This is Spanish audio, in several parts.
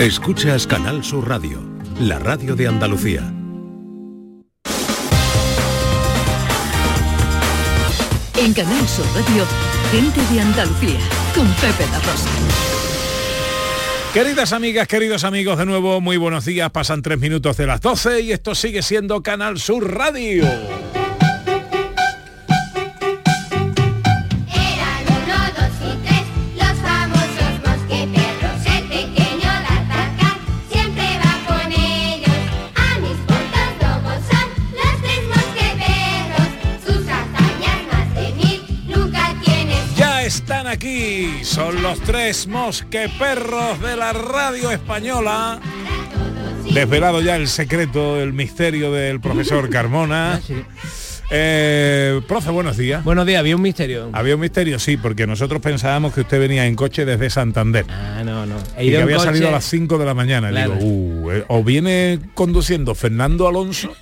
Escuchas Canal Sur Radio, la radio de Andalucía. En Canal Sur Radio, gente de Andalucía, con Pepe La Rosa. Queridas amigas, queridos amigos, de nuevo muy buenos días. Pasan tres minutos de las 12 y esto sigue siendo Canal Sur Radio. Son los tres mosqueperros de la radio española. Desvelado ya el secreto, el misterio del profesor Carmona. Eh, profe, buenos días. Buenos días, había un misterio. Había un misterio, sí, porque nosotros pensábamos que usted venía en coche desde Santander. Ah, no, no. He Y que había coche- salido a las 5 de la mañana. Claro. Digo, uh, eh, o viene conduciendo Fernando Alonso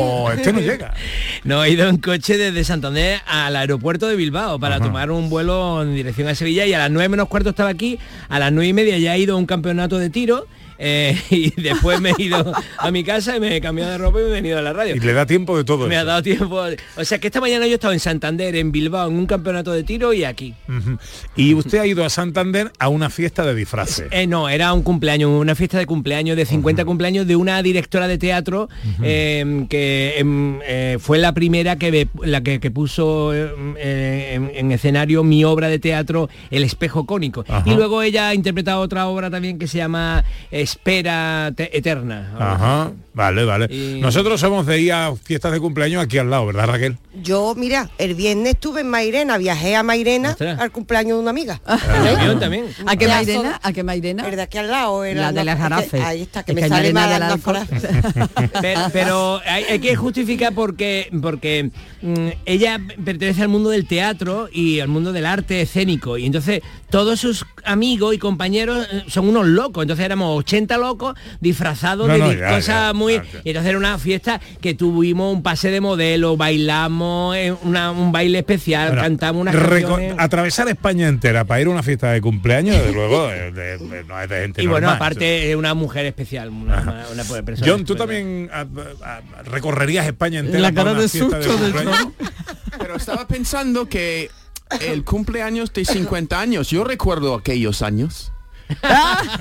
o este no llega. No, he ido en coche desde Santander al aeropuerto de Bilbao para tomar un vuelo en dirección a Sevilla y a las 9 menos cuarto estaba aquí, a las 9 y media ya he ido a un campeonato de tiro eh, y después me he ido a mi casa y me he cambiado de ropa y me he venido a la radio. Y le da tiempo de todo Me eso. ha dado tiempo. O sea que esta mañana yo he estado en Santander, en Bilbao, en un campeonato de tiro y aquí. Y usted ha ido a Santander a una fiesta de disfraces. Eh, no, era un cumpleaños, una fiesta de cumpleaños, de 50 cumpleaños de una directora de teatro eh, que em, fue la primera que, la que, que puso eh, eh, en, en escenario mi obra de teatro El espejo cónico. Y luego ella ha interpretado otra obra también que se llama Espera Te- Eterna. Vale, vale. Y- Nosotros somos de ir a fiestas de cumpleaños aquí al lado, ¿verdad Raquel? Yo, mira, el viernes estuve en Mairena, viajé a Mairena Ostras. al cumpleaños de una amiga. En avión también. ¿A qué Mairena? ¿A qué Mairena? El de aquí al lado. era La de las Jarafe. Ahí está, que Es me que sale mal ahí. pero, pero hay, hay que justificar porque porque mm, ella pertenece al mundo del teatro y al mundo del arte escénico y entonces todos sus amigos y compañeros eh, son unos locos entonces éramos 80 locos disfrazados No, de no, ya, cosas ya, muy y entonces era una fiesta que tuvimos un pase de modelo bailamos eh, una- un baile especial Bueno, cantamos unas canciones Atravesar España entera para ir a una fiesta de cumpleaños, desde luego, eh, de- de- no es de gente y bueno normal. aparte es una mujer especial una, una- una persona John, tú también ah, ah, recorrerías España entera La para cara una de fiesta susto de cumpleaños? John. Pero estaba pensando que el cumpleaños de 50 años, yo recuerdo aquellos años.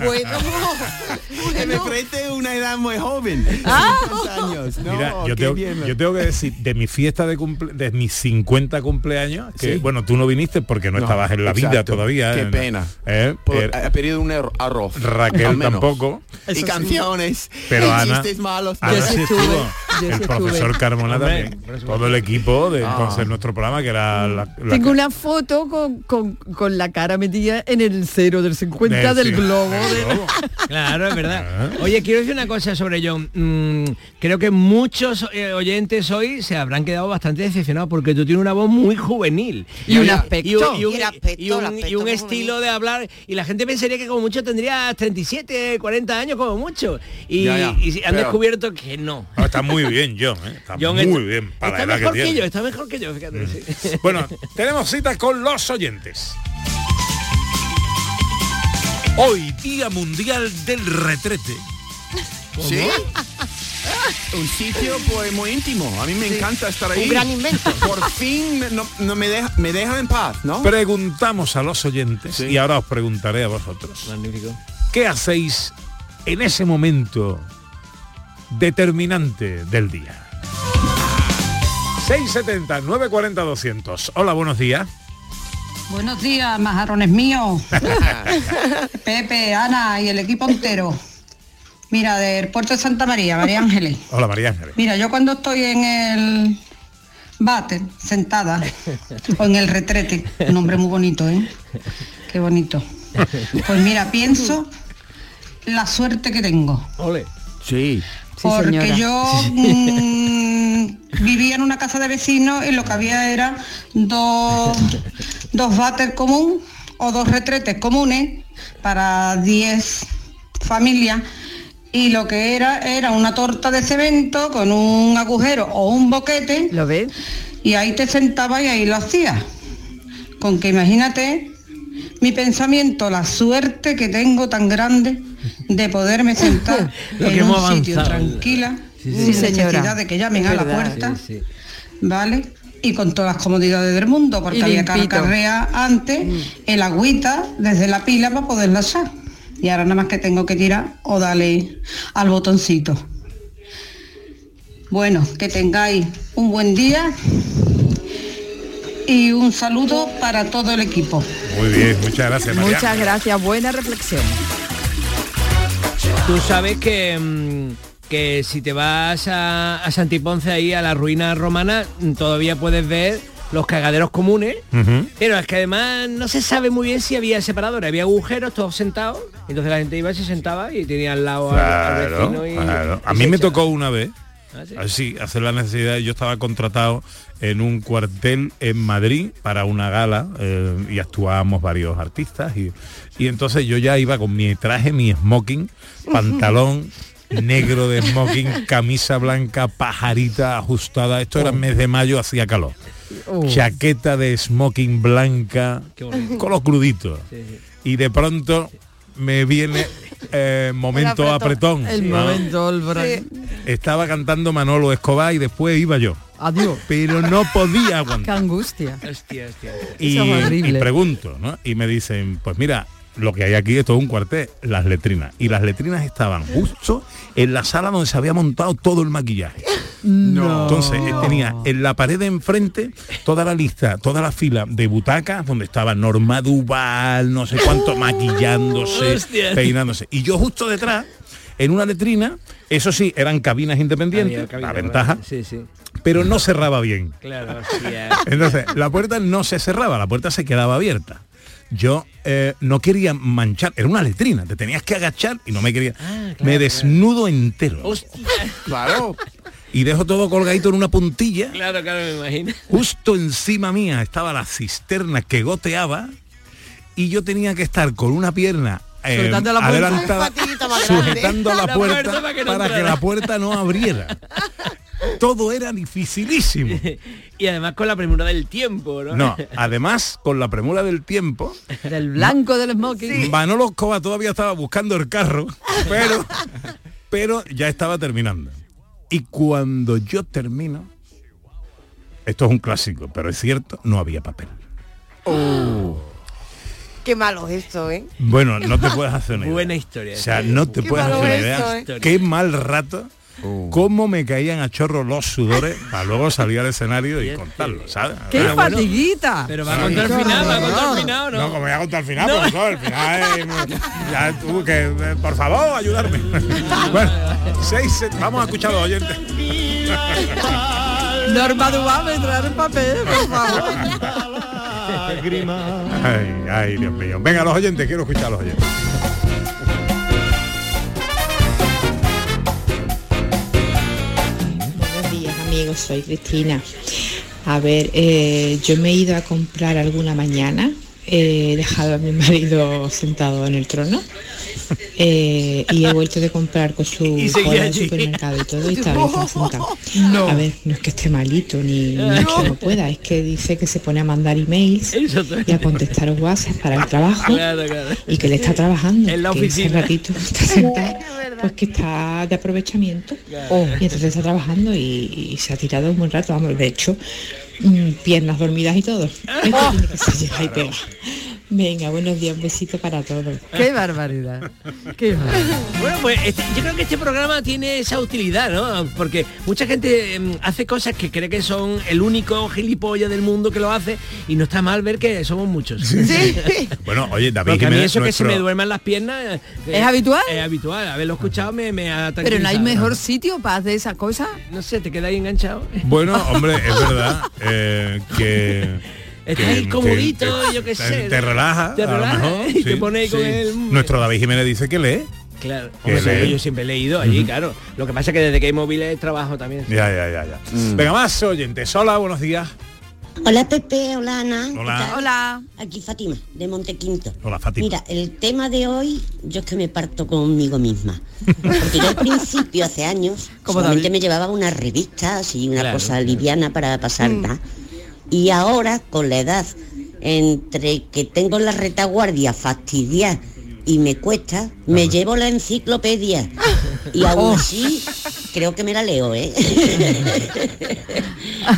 Bueno, Que me parece una edad muy joven. 50 años. No, Mira, yo tengo, yo tengo que decir, de mi fiesta de cumple, de mis 50 cumpleaños, que Sí. bueno, tú no viniste porque no, No, estabas en la vida todavía. Qué en- pena. ¿eh? Por- Eh, ha pedido un er- arroz. Raquel tampoco. Y canciones. Pero y Ana- malos. Ana sí estuvo. el profesor. Carmona también. Todo el equipo de Ah. entonces nuestro programa que era la, la- Tengo una foto con, con- con la cara metida en el cero del 50 del- del globo. de-. Claro, es verdad. Ah. Oye, quiero decir una cosa sobre John. Mm, creo que muchos eh, oyentes hoy se habrán quedado bastante decepcionados porque tú tienes una voz muy juvenil. Y un aspecto. Y un, estilo juvenil. de hablar. Y la gente pensaría que como mucho tendría 37, 40 años como mucho. Y, Ya, ya. y han Pero- descubierto que no. Ah, está muy bien, John. ¿eh? Está John muy está- bien para está la edad mejor que que, yo, está mejor que yo, fíjate. sí. Bueno, tenemos cita con los oyentes. Hoy, Día Mundial del Retrete. ¿Sí? Un sitio pues muy íntimo. A mí me encanta estar ahí. Un gran invento. Por fin no, no me, deja, me dejan en paz, ¿no? Preguntamos a los oyentes Sí. y ahora os preguntaré a vosotros. Magnífico. ¿Qué hacéis en ese momento determinante del día? 670 940 200. Hola, buenos días. Buenos días, majarrones míos. Pepe, Ana y el equipo entero. Mira, del puerto de Santa María, María Ángeles. Hola, María Ángeles. Mira, yo cuando estoy en el váter, sentada, o en el retrete, un nombre muy bonito, ¿eh? Qué bonito. Pues mira, pienso la suerte que tengo. Ole. Sí. Porque yo mm, vivía en una casa de vecinos y lo que había era dos, dos váter común o dos retretes comunes para 10 familias y lo que era era una torta de cemento con un agujero o un boquete ¿Lo ves? y ahí te sentabas y ahí lo hacías. Con que imagínate mi pensamiento, la suerte que tengo tan grande de poderme sentar en un sitio tranquila, Sí, sí. sin Sí, señora. necesidad de que llamen Es a la puerta, Sí, sí. ¿vale? Y con todas las comodidades del mundo, porque había que limpito. carrear antes el agüita desde la pila para poderla echar. Y ahora nada más que tengo que tirar o darle al botoncito. Bueno, que tengáis un buen día y un saludo para todo el equipo. Muy bien, muchas gracias, María. Muchas gracias, buena reflexión. Tú sabes que, mm, que si te vas a, a Santiponce ahí a la ruina romana, todavía puedes ver los cagaderos comunes. Pero es que además no se sabe muy bien si había separadores, había agujeros, todos sentados. Entonces la gente iba y se sentaba y tenía al lado al- vecino y, claro. A mí me echaba. tocó una vez, Ah, sí. así, hacer la necesidad. Yo estaba contratado en un cuartel en Madrid para una gala eh, y actuábamos varios artistas y, y entonces yo ya iba con mi traje, mi smoking, pantalón negro de smoking, camisa blanca, pajarita ajustada. Esto era mes de mayo, hacía calor. Oh. Chaqueta de smoking blanca, Qué con los cruditos. Y de pronto me viene eh, momento apretón. El ¿no? momento, Olbran. Estaba cantando Manolo Escobar y después iba yo. Adiós. Pero no podía Qué aguantar. angustia. Hostia, hostia. Y, Eso es horrible. y pregunto, ¿no? Y me dicen, pues mira, lo que hay aquí es todo un cuartel, las letrinas. Y las letrinas estaban justo en la sala donde se había montado todo el maquillaje. No. Entonces eh, tenía en la pared de enfrente toda la lista, toda la fila de butacas donde estaba Norma Duval, no sé cuánto, maquillándose, Hostia. peinándose. Y yo justo detrás, en una letrina, eso sí, eran cabinas independientes, cabina, la ventaja, Sí, sí. pero no cerraba bien. Claro. Entonces, la puerta no se cerraba, la puerta se quedaba abierta. Yo eh, no quería manchar, era una letrina, te tenías que agachar y no me quería. Ah, claro, me desnudo entero Hostia. Claro. y dejo todo colgadito en una puntilla. Claro, claro, me imagino. Justo encima mía estaba la cisterna que goteaba y yo tenía que estar con una pierna eh, Sujetando la puerta. adelantada, sujetando la, La puerta, para que no para que entrara. la puerta no abriera. Todo era dificilísimo. Y además con la premura del tiempo, ¿no? No, además, con la premura del tiempo, Del blanco del smoking. Manolo Escobar todavía estaba buscando el carro, pero, pero ya estaba terminando. Y cuando yo termino, esto es un clásico, pero es cierto, no había papel. Qué malo es esto, ¿eh? Bueno, no te puedes hacer una idea. Buena historia. O sea, no te Qué puedes hacer una idea. ¿eh? Qué mal rato. Oh. Cómo me caían a chorro los sudores para luego salir al escenario y contarlo, ¿sabes? ¡Qué bueno, fatiguita! Pero va a contar el final, va a contar el final, ¿o No, ¿no? como voy a contar al final, profesor, el final muy- ya tuvo que, eh, por favor, ayudarme. bueno, seis, set- vamos a escuchar a los oyentes. Norma Duval me trae el papel, por favor. Ay, ay, Dios mío. Venga, los oyentes, quiero escuchar a los oyentes. Amigos, soy Cristina. A ver, eh, yo me he ido a comprar alguna mañana, he dejado a mi marido sentado en el trono eh, y he vuelto de comprar con su cola supermercado y todo y estaba estaba sentado. No. A ver, no es que esté malito ni, ni es que no pueda, es que dice que se pone a mandar emails y a contestar WhatsApp para el trabajo Claro, claro. y que le está trabajando, En la que ese oficina. ratito está sentado, pues que está de aprovechamiento. Oh. Y entonces está trabajando y, y se ha tirado un buen rato, vamos, de hecho, mm, piernas dormidas y todo. Esto tiene que ser llega y pega. Venga, buenos días, un besito para todos. ¡Qué barbaridad! ¡Qué barbaridad! Bueno, pues este- yo creo que este programa tiene esa utilidad, ¿no? Porque mucha gente em, hace cosas que cree que son el único gilipollas del mundo que lo hace y no está mal ver que somos muchos. Bueno, oye, David Porque a mí eso que se me duerman las piernas... eh, ¿Es habitual? Es habitual. Haberlo escuchado me, me ha Pero no hay mejor sitio para hacer esas cosas. No sé, te queda ahí enganchado. Bueno, hombre, es verdad eh, que... Estás ahí comodito, que- yo qué te- sé. Te relaja, Te a lo relaja, mejor, y te pone ahí con el- Nuestro David Jiménez dice que lee. Claro. Que Hombre, lee. yo siempre he leído allí, claro. Lo que pasa es que desde que hay móviles trabajo también. Ya, ya, ya, ya. Venga, más oyentes. Hola, buenos días. Hola Pepe, hola Ana. ¿qué Hola. Hola. Aquí Fátima, de Montequinto. Hola, Fátima. Mira, el tema de hoy, yo es que me parto conmigo misma. Porque yo al principio, hace años, Como solamente David. me llevaba unas revistas y una Claro, cosa claro. liviana para pasar nada. Y ahora, con la edad, entre que tengo la retaguardia fastidiada y me cuesta, me llevo la enciclopedia. Y aún así, creo que me la leo, ¿eh?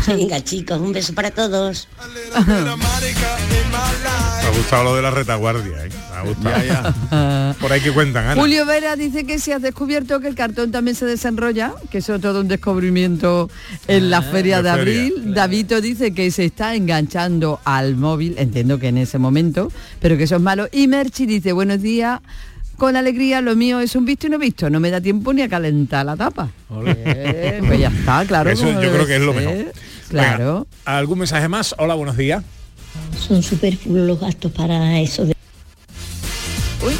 Venga, chicos, un beso para todos. Me ha gustado lo de la retaguardia, ¿eh? Por ahí que cuentan, Ana. Julio Vera dice que si has descubierto que el cartón también se desenrolla, que eso es todo un descubrimiento en la feria de de feria, abril. Davito dice que se está enganchando al móvil, entiendo que en ese momento, pero que eso es malo. Y Merchi dice, buenos días, con alegría, lo mío es un visto y no visto, no me da tiempo ni a calentar la tapa. Eh, pues ya está, claro. Eso yo creo que es lo mejor. Claro. Venga, ¿Algún mensaje más? Hola, buenos días. Son superfluos los gastos para eso de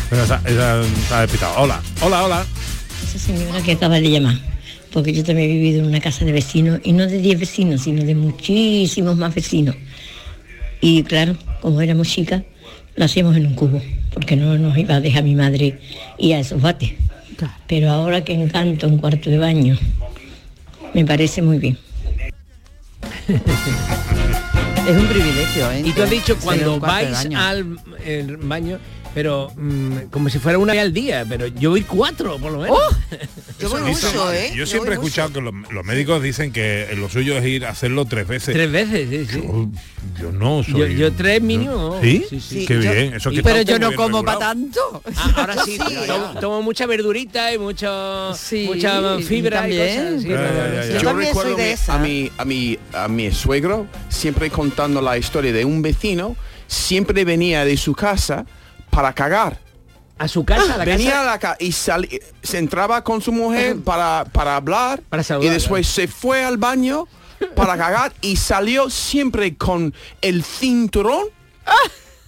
Pero esa- esa. Hola, hola, hola. esa señora que acaba de llamar. Porque yo también he vivido en una casa de vecinos, y no de 10 vecinos, sino de muchísimos más vecinos. Y claro, como éramos chicas, lo hacíamos en un cubo, porque no nos iba a dejar mi madre y a esos bates. Pero ahora que encanto un cuarto de baño, me parece muy bien. Es un privilegio, ¿eh? Y tú has dicho cuando vais al el baño, pero mm, como si fuera una vez al día, pero yo voy cuatro por lo menos. ¡Oh! Yo voy mucho, ¿eh? Yo siempre he voy escuchado que los, los médicos dicen que lo suyo es ir a hacerlo tres veces. Tres veces, sí, sí. Yo, yo no soy. Yo, yo tres mínimo. ¿Sí? Sí, sí. Qué yo- bien. Eso que Pero yo no como para tanto. Ah, ahora sí, Sí. tomo, tomo mucha verdurita y mucho, Sí, mucha fibra y también. cosas. Yo también soy de esa. a mi a mi a mi suegro siempre contando la historia de un vecino siempre venía de su casa para cagar. A su casa, a la venía casa. a la casa y sali- se entraba con su mujer para, para hablar Para y saludar, después se fue al baño para cagar y salió siempre con el cinturón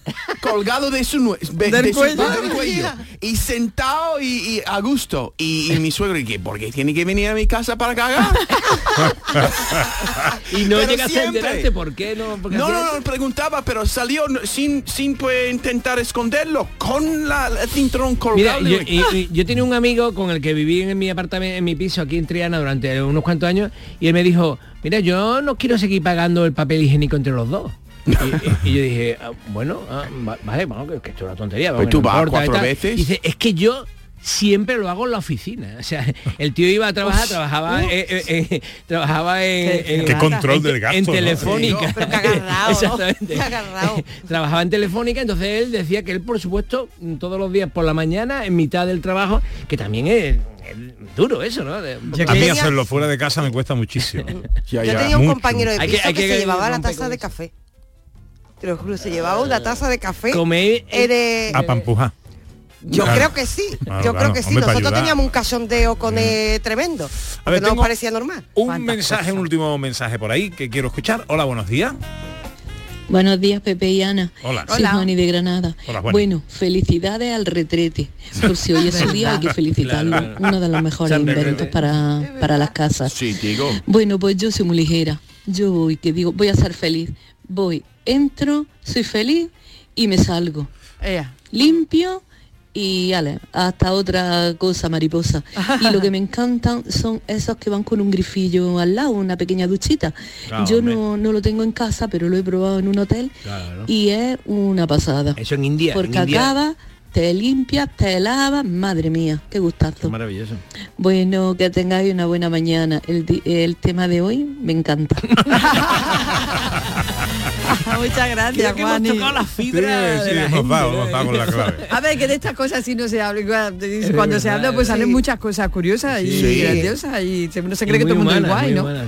colgado de su, nue- de- Del de su- cuello. del cuello. y sentado y, y a gusto y, y mi suegro y que ¿por qué tiene que venir a mi casa para cagar? Y no Pero llegas a siempre. enterarte por qué no. Porque No, no, no, preguntaba, pero salió sin, sin pues, intentar esconderlo, con la, el cinturón Mira, colgado. yo, y- y yo tenía un amigo con el que viví en mi apartamento, en mi piso aquí en Triana durante unos cuantos años y él me dijo, mira, yo no quiero seguir pagando el papel higiénico entre los dos. Y, y- yo dije, "Ah, bueno, ah, va- vale, bueno, que, que esto es una tontería. Pues vamos, tú no vas importa", y cuatro tal. veces. Dice, es que yo siempre lo hago en la oficina. O sea, el tío iba a trabajar, trabajaba, eh, eh, eh, trabajaba en, Qué- en- Qué control en- del gasto, En ¿no? telefónica. Sí, pero agarrado, Exactamente. agarrado. Trabajaba en telefónica, entonces él decía que él, por supuesto, todos los días por la mañana, en mitad del trabajo, que también es, duro eso, ¿no? De- A mí hacerlo fuera de casa me cuesta muchísimo. Ya, Yo ya. tenía un mucho. compañero de Hay que- piso hay que, que se llevaba la taza de eso. café. Te lo juro, se llevaba una taza de café. Comer Eres- A pampujar. Yo Claro. creo que sí, Claro, yo claro. creo que sí. Hombre, Nosotros teníamos un cachondeo con eh, tremendo. A ver, no nos parecía normal. Un Cuántas mensaje, cosas. un último mensaje por ahí que quiero escuchar. Hola, buenos días. Buenos días, Pepe y Ana. Hola. Soy Hola. Juani de Granada. Hola. Bueno, felicidades al retrete. Por si hoy es su día, hay que felicitarlo. Claro. Uno de los mejores inventos para, para las casas. Sí, digo. Bueno, pues yo soy muy ligera. Yo voy, que digo, voy a ser feliz. Voy, entro, soy feliz y me salgo. Limpio y ale, hasta otra cosa mariposa. Y lo que me encantan son esos que van con un grifillo al lado, una pequeña duchita. Claro, Yo no, no lo tengo en casa, pero lo he probado en un hotel Claro. y es una pasada. Eso en India. Porque en India, acabas, te limpias, te lavas, madre mía, qué gustazo. Maravilloso. Bueno, que tengáis una buena mañana. El, tema de hoy me encanta. Muchas gracias, Creo que hemos Juani. tocado la fibra Sí, de sí, la hemos gente, dado, ¿no? hemos dado con la clave. A ver, que de estas cosas sí no se habla. Cuando se verdad, habla, pues sí. salen muchas cosas curiosas y Sí. grandiosas y se- uno se Y cree que todo el mundo es guay, ¿no? humana.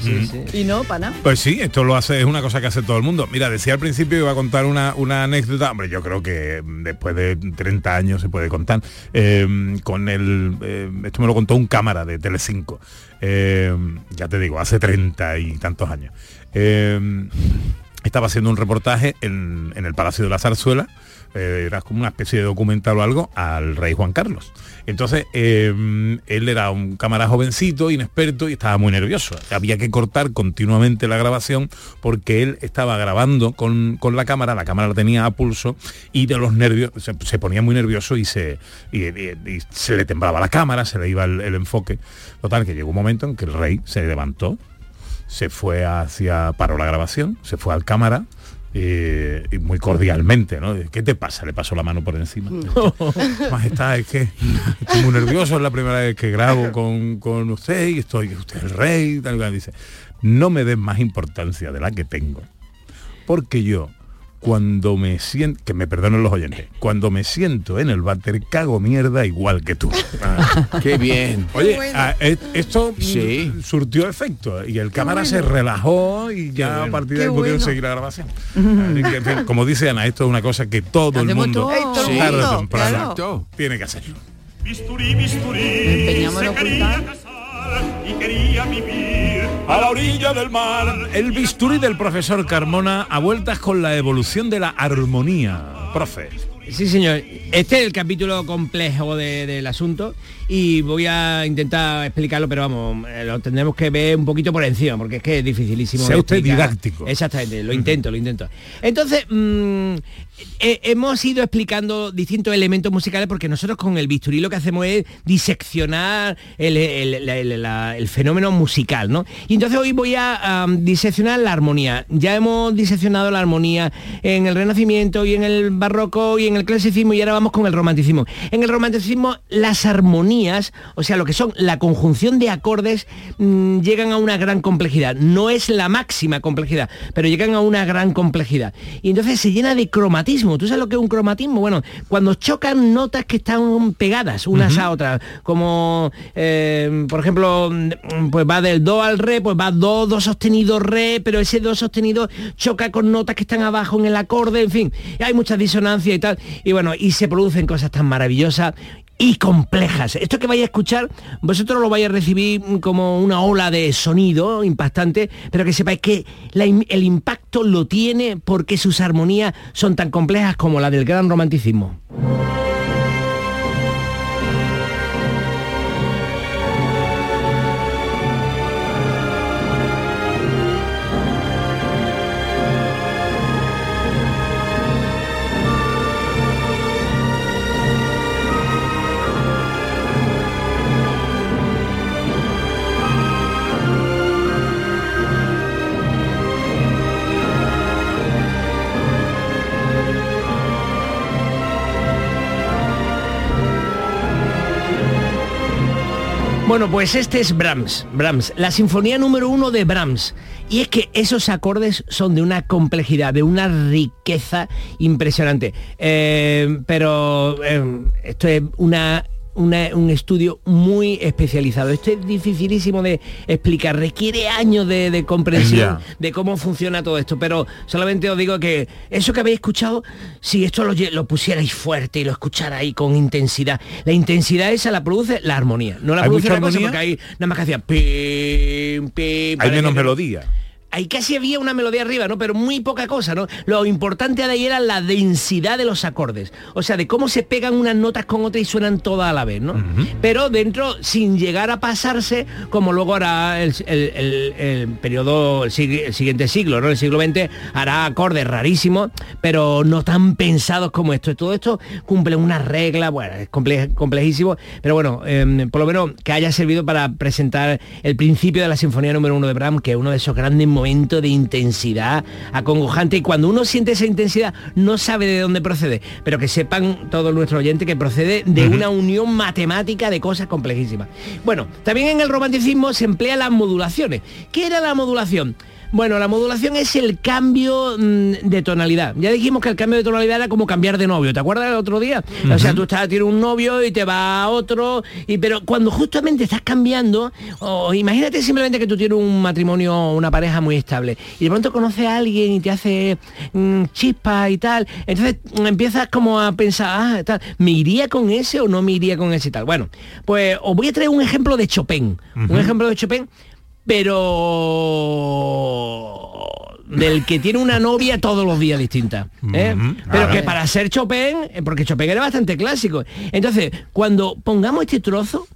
Y no, para nada. Pues sí, esto lo hace, es una cosa que hace todo el mundo. Mira, decía al principio iba a contar una, una anécdota, hombre, yo creo que después de 30 años se puede contar, eh, con el, eh, esto me lo contó un cámara de Telecinco, eh, ya te digo, hace 30 y tantos años. Estaba haciendo un reportaje en, en el Palacio de la Zarzuela, eh, era como una especie de documental o algo, al rey Juan Carlos. Entonces, eh, él era un cámara jovencito, inexperto y estaba muy nervioso. Había que cortar continuamente la grabación porque él estaba grabando con, con la cámara, la cámara la tenía a pulso y de los nervios se, ponía muy nervioso y se, y, se le temblaba la cámara, se le iba el enfoque. Total, que llegó un momento en que el rey se levantó, se fue hacia, paró la grabación, se fue al cámara, eh, y muy cordialmente, ¿no? ¿Qué te pasa? Le pasó la mano por encima. Majestad, es que estoy muy nervioso, es la primera vez que grabo con, con usted y estoy, usted es el rey, tal, tal. dice, no me des más importancia de la que tengo, porque yo cuando me siento, que me perdonen los oyentes, cuando me siento en el váter cago mierda igual que tú. Ah, Qué bien. Oye, ah, eh, esto mm, surtió efecto y el cámara se relajó y ya a partir de ahí pudieron bueno. seguir la grabación. Así que, en fin, como dice Ana, esto es una cosa que todo el mundo, todo. Tarde o temprano, claro. tiene que hacerlo. Ocultar. A la orilla del mar. El bisturí del profesor Carmona a vueltas con la evolución de la armonía. Profe. Sí, señor. Este es el capítulo complejo de- del asunto y voy a intentar explicarlo, pero vamos, eh, lo tendremos que ver un poquito por encima, porque es que es dificilísimo. Sea usted explicar. didáctico. Exactamente, lo intento, lo intento. Entonces, mm, eh, hemos ido explicando distintos elementos musicales porque nosotros con el bisturí lo que hacemos es diseccionar el, fenómeno musical, ¿no? Y entonces hoy voy a diseccionar la armonía. Ya hemos diseccionado la armonía en el Renacimiento y en el Barroco y en el Clasicismo y ahora vamos con el Romanticismo. En el Romanticismo las armonías, o sea, lo que son la conjunción de acordes, mm, llegan a una gran complejidad. No es la máxima complejidad, pero llegan a una gran complejidad. Y entonces se llena de cromatismo. ¿Tú sabes lo que es un cromatismo? Bueno, cuando chocan notas que están pegadas unas a otras, como eh, por ejemplo, mm, pues va del do al re, pues va do, do sostenido, re, pero ese do sostenido choca con notas que están abajo en el acorde, en fin, y hay muchas disonancias y tal. Y bueno, y se producen cosas tan maravillosas y complejas. Esto que vais a escuchar, vosotros lo vais a recibir como una ola de sonido impactante, pero que sepáis que el impacto lo tiene porque sus armonías son tan complejas como la del gran romanticismo. Bueno, pues este es Brahms, Brahms, la sinfonía número uno de Brahms. Y es que esos acordes son de una complejidad, de una riqueza impresionante. Eh, pero eh, esto es una, una- un estudio muy especializado. Esto es dificilísimo de explicar, requiere años de, de comprensión de cómo funciona todo esto. Pero solamente os digo que eso que habéis escuchado, si esto lo, lo pusierais fuerte y lo escucharais con intensidad, la intensidad esa la produce la armonía. No la ¿Hay produce la cosa porque hay nada más que hacía pim, pim. Hay menos que- melodía. Ahí casi había una melodía arriba, ¿no? Pero muy poca cosa, ¿no? Lo importante de ahí era la densidad de los acordes. O sea, de cómo se pegan unas notas con otras y suenan todas a la vez, ¿no? Pero dentro, sin llegar a pasarse, como luego hará el, el- el- el periodo, el, sig- el siguiente siglo, ¿no? El siglo XX hará acordes rarísimos, pero no tan pensados como esto. Todo esto cumple una regla, bueno, es comple- complejísimo, pero bueno, em, por lo menos que haya servido para presentar el principio de la Sinfonía número uno de Brahms, que es uno de esos grandes momentos de intensidad acongojante. Y cuando uno siente esa intensidad, no sabe de dónde procede, pero que sepan todos nuestros oyentes que procede de una unión matemática de cosas complejísimas. Bueno, también en el romanticismo se emplea las modulaciones. ¿Qué era la modulación? Bueno, la modulación es el cambio mm, de tonalidad. Ya dijimos que el cambio de tonalidad era como cambiar de novio. ¿Te acuerdas del otro día? O sea, tú estás, tienes un novio y te va a otro. Y pero cuando justamente estás cambiando, o imagínate simplemente que tú tienes un matrimonio, una pareja muy estable, y de pronto conoces a alguien y te hace mm, chispa y tal. Entonces mm, empiezas como a pensar, ah, tal, ¿me iría con ese o no me iría con ese y tal? Bueno, pues os voy a traer un ejemplo de Chopin. Un ejemplo de Chopin pero del que tiene una novia todos los días distinta. ¿eh? Ujú, Pero que para ser Chopin, eh, porque Chopin era bastante clásico. Entonces, cuando pongamos este trozo,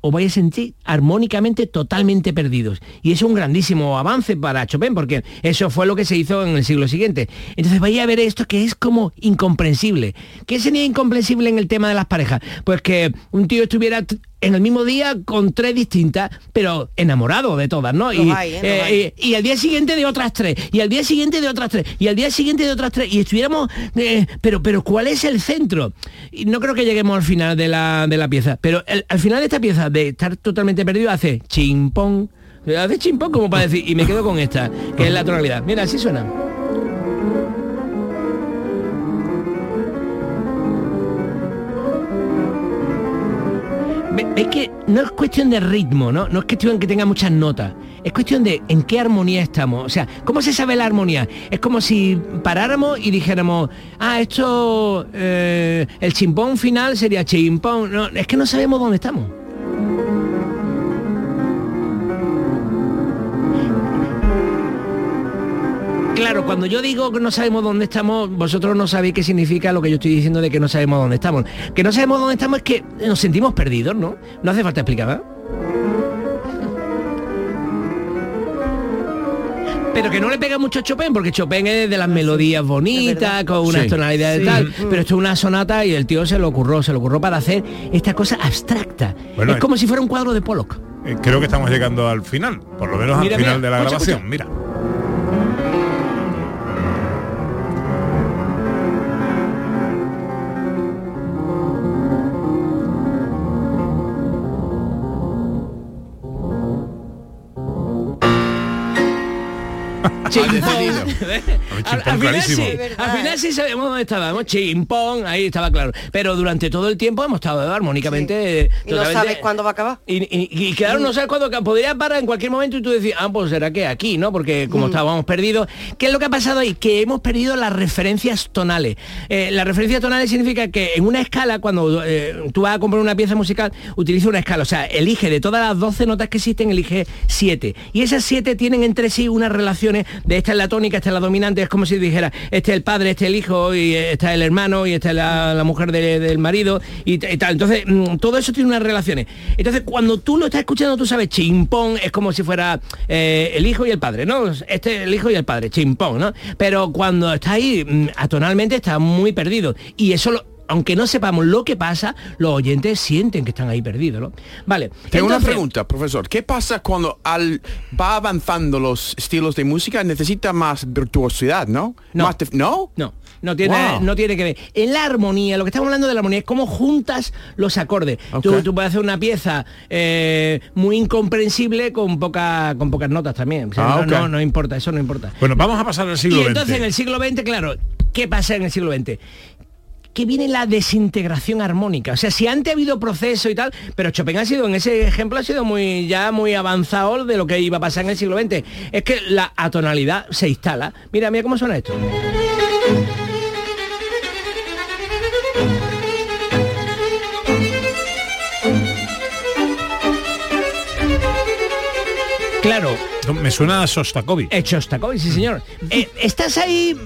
os vais a sentir armónicamente totalmente perdidos. Y es un grandísimo avance para Chopin, porque eso fue lo que se hizo en el siglo siguiente. Entonces vais a ver esto que es como incomprensible. ¿Qué sería incomprensible en el tema de las parejas? Pues que un tío estuviera en el mismo día con tres distintas, pero enamorado de todas, ¿no? Y, hay, ¿eh? Eh, hay. eh, y al día siguiente de otras tres, y al día siguiente de otras tres, y al día siguiente de otras tres, y estuviéramos, eh, pero, pero ¿cuál es el centro? Y no creo que lleguemos al final de la, de la pieza, pero el- al final de esta pieza, de estar totalmente perdido, hace chimpón, hace chimpón como para decir, y me quedo con esta, que es la tonalidad. Mira, así suena. Es que no es cuestión de ritmo, ¿no? No es cuestión que tenga muchas notas. Es cuestión de en qué armonía estamos. O sea, ¿cómo se sabe la armonía? Es como si paráramos y dijéramos, ah, esto, eh, el chimpón final sería chimpón. No, es que no sabemos dónde estamos. Claro, cuando yo digo que no sabemos dónde estamos, vosotros no sabéis qué significa lo que yo estoy diciendo de que no sabemos dónde estamos. Que no sabemos dónde estamos es que nos sentimos perdidos, ¿no? No hace falta explicar, ¿verdad? Pero que no le pega mucho a Chopin, porque Chopin es de las melodías bonitas, con unas Sí. tonalidades Sí. tal. Mm. Pero esto es una sonata y el tío se lo ocurrió, se lo ocurrió para hacer esta cosa abstracta. Bueno, es eh, como si fuera un cuadro de Pollock. Eh, creo que estamos llegando al final, por lo menos Mira, al final mira, de la escucha, grabación. Mira. Chimpón. al, al final sí, al final sí sabemos dónde estábamos. Chimpón, ahí estaba claro. Pero durante todo el tiempo hemos estado armónicamente. eh, Y no sabes cuándo va a acabar. Y, y- y claro, no sabes cuándo, podría parar en cualquier momento y tú decís, ah, pues será que aquí, ¿no? Porque Mm. como estábamos perdidos, ¿qué es lo que ha pasado ahí? Que hemos perdido las referencias tonales. Eh, las referencias tonales significa que en una escala, cuando eh, tú vas a comprar una pieza musical, utiliza una escala, o sea, elige de todas las 12 notas que existen, elige 7. Y esas 7 tienen entre sí unas relaciones de esta es la tónica, esta es la dominante, es como si dijera, este es el padre, este es el hijo, y eh, esta es el hermano, y esta es la, mujer de- del marido, y tal. Entonces, mm, todo eso tiene unas relaciones. Entonces, cuando tú lo estás escuchando, tú sabes, chimpón es como si fuera eh, el hijo y el padre, ¿no? Este es el hijo y el padre, chimpón, ¿no? Pero cuando está ahí, mm, atonalmente está muy perdido. Y eso lo- aunque no sepamos lo que pasa, los oyentes sienten que están ahí perdidos, ¿no? Vale. Tengo una pregunta, profesor. ¿Qué pasa cuando al va avanzando los estilos de música necesita más virtuosidad, no? No. Más ¿No? No. No tiene, Wow. no tiene que ver. En la armonía, lo que estamos hablando de la armonía es cómo juntas los acordes. Tú, puedes hacer una pieza eh, muy incomprensible con, poca, con pocas notas también. O sea, Ah, no, no, no importa, eso no importa. Bueno, vamos a pasar al siglo y entonces XX. en el siglo XX, claro, ¿qué pasa en el siglo XX? Que viene la desintegración armónica. O sea, si antes ha habido proceso y tal, pero Chopin ha sido, en ese ejemplo, ha sido muy ya muy avanzado de lo que iba a pasar en el siglo XX. Es que la atonalidad se instala. Mira, mira cómo suena esto. Claro. Me suena a Sostakovich. Es Shostakovich, sí señor. Eh, estás ahí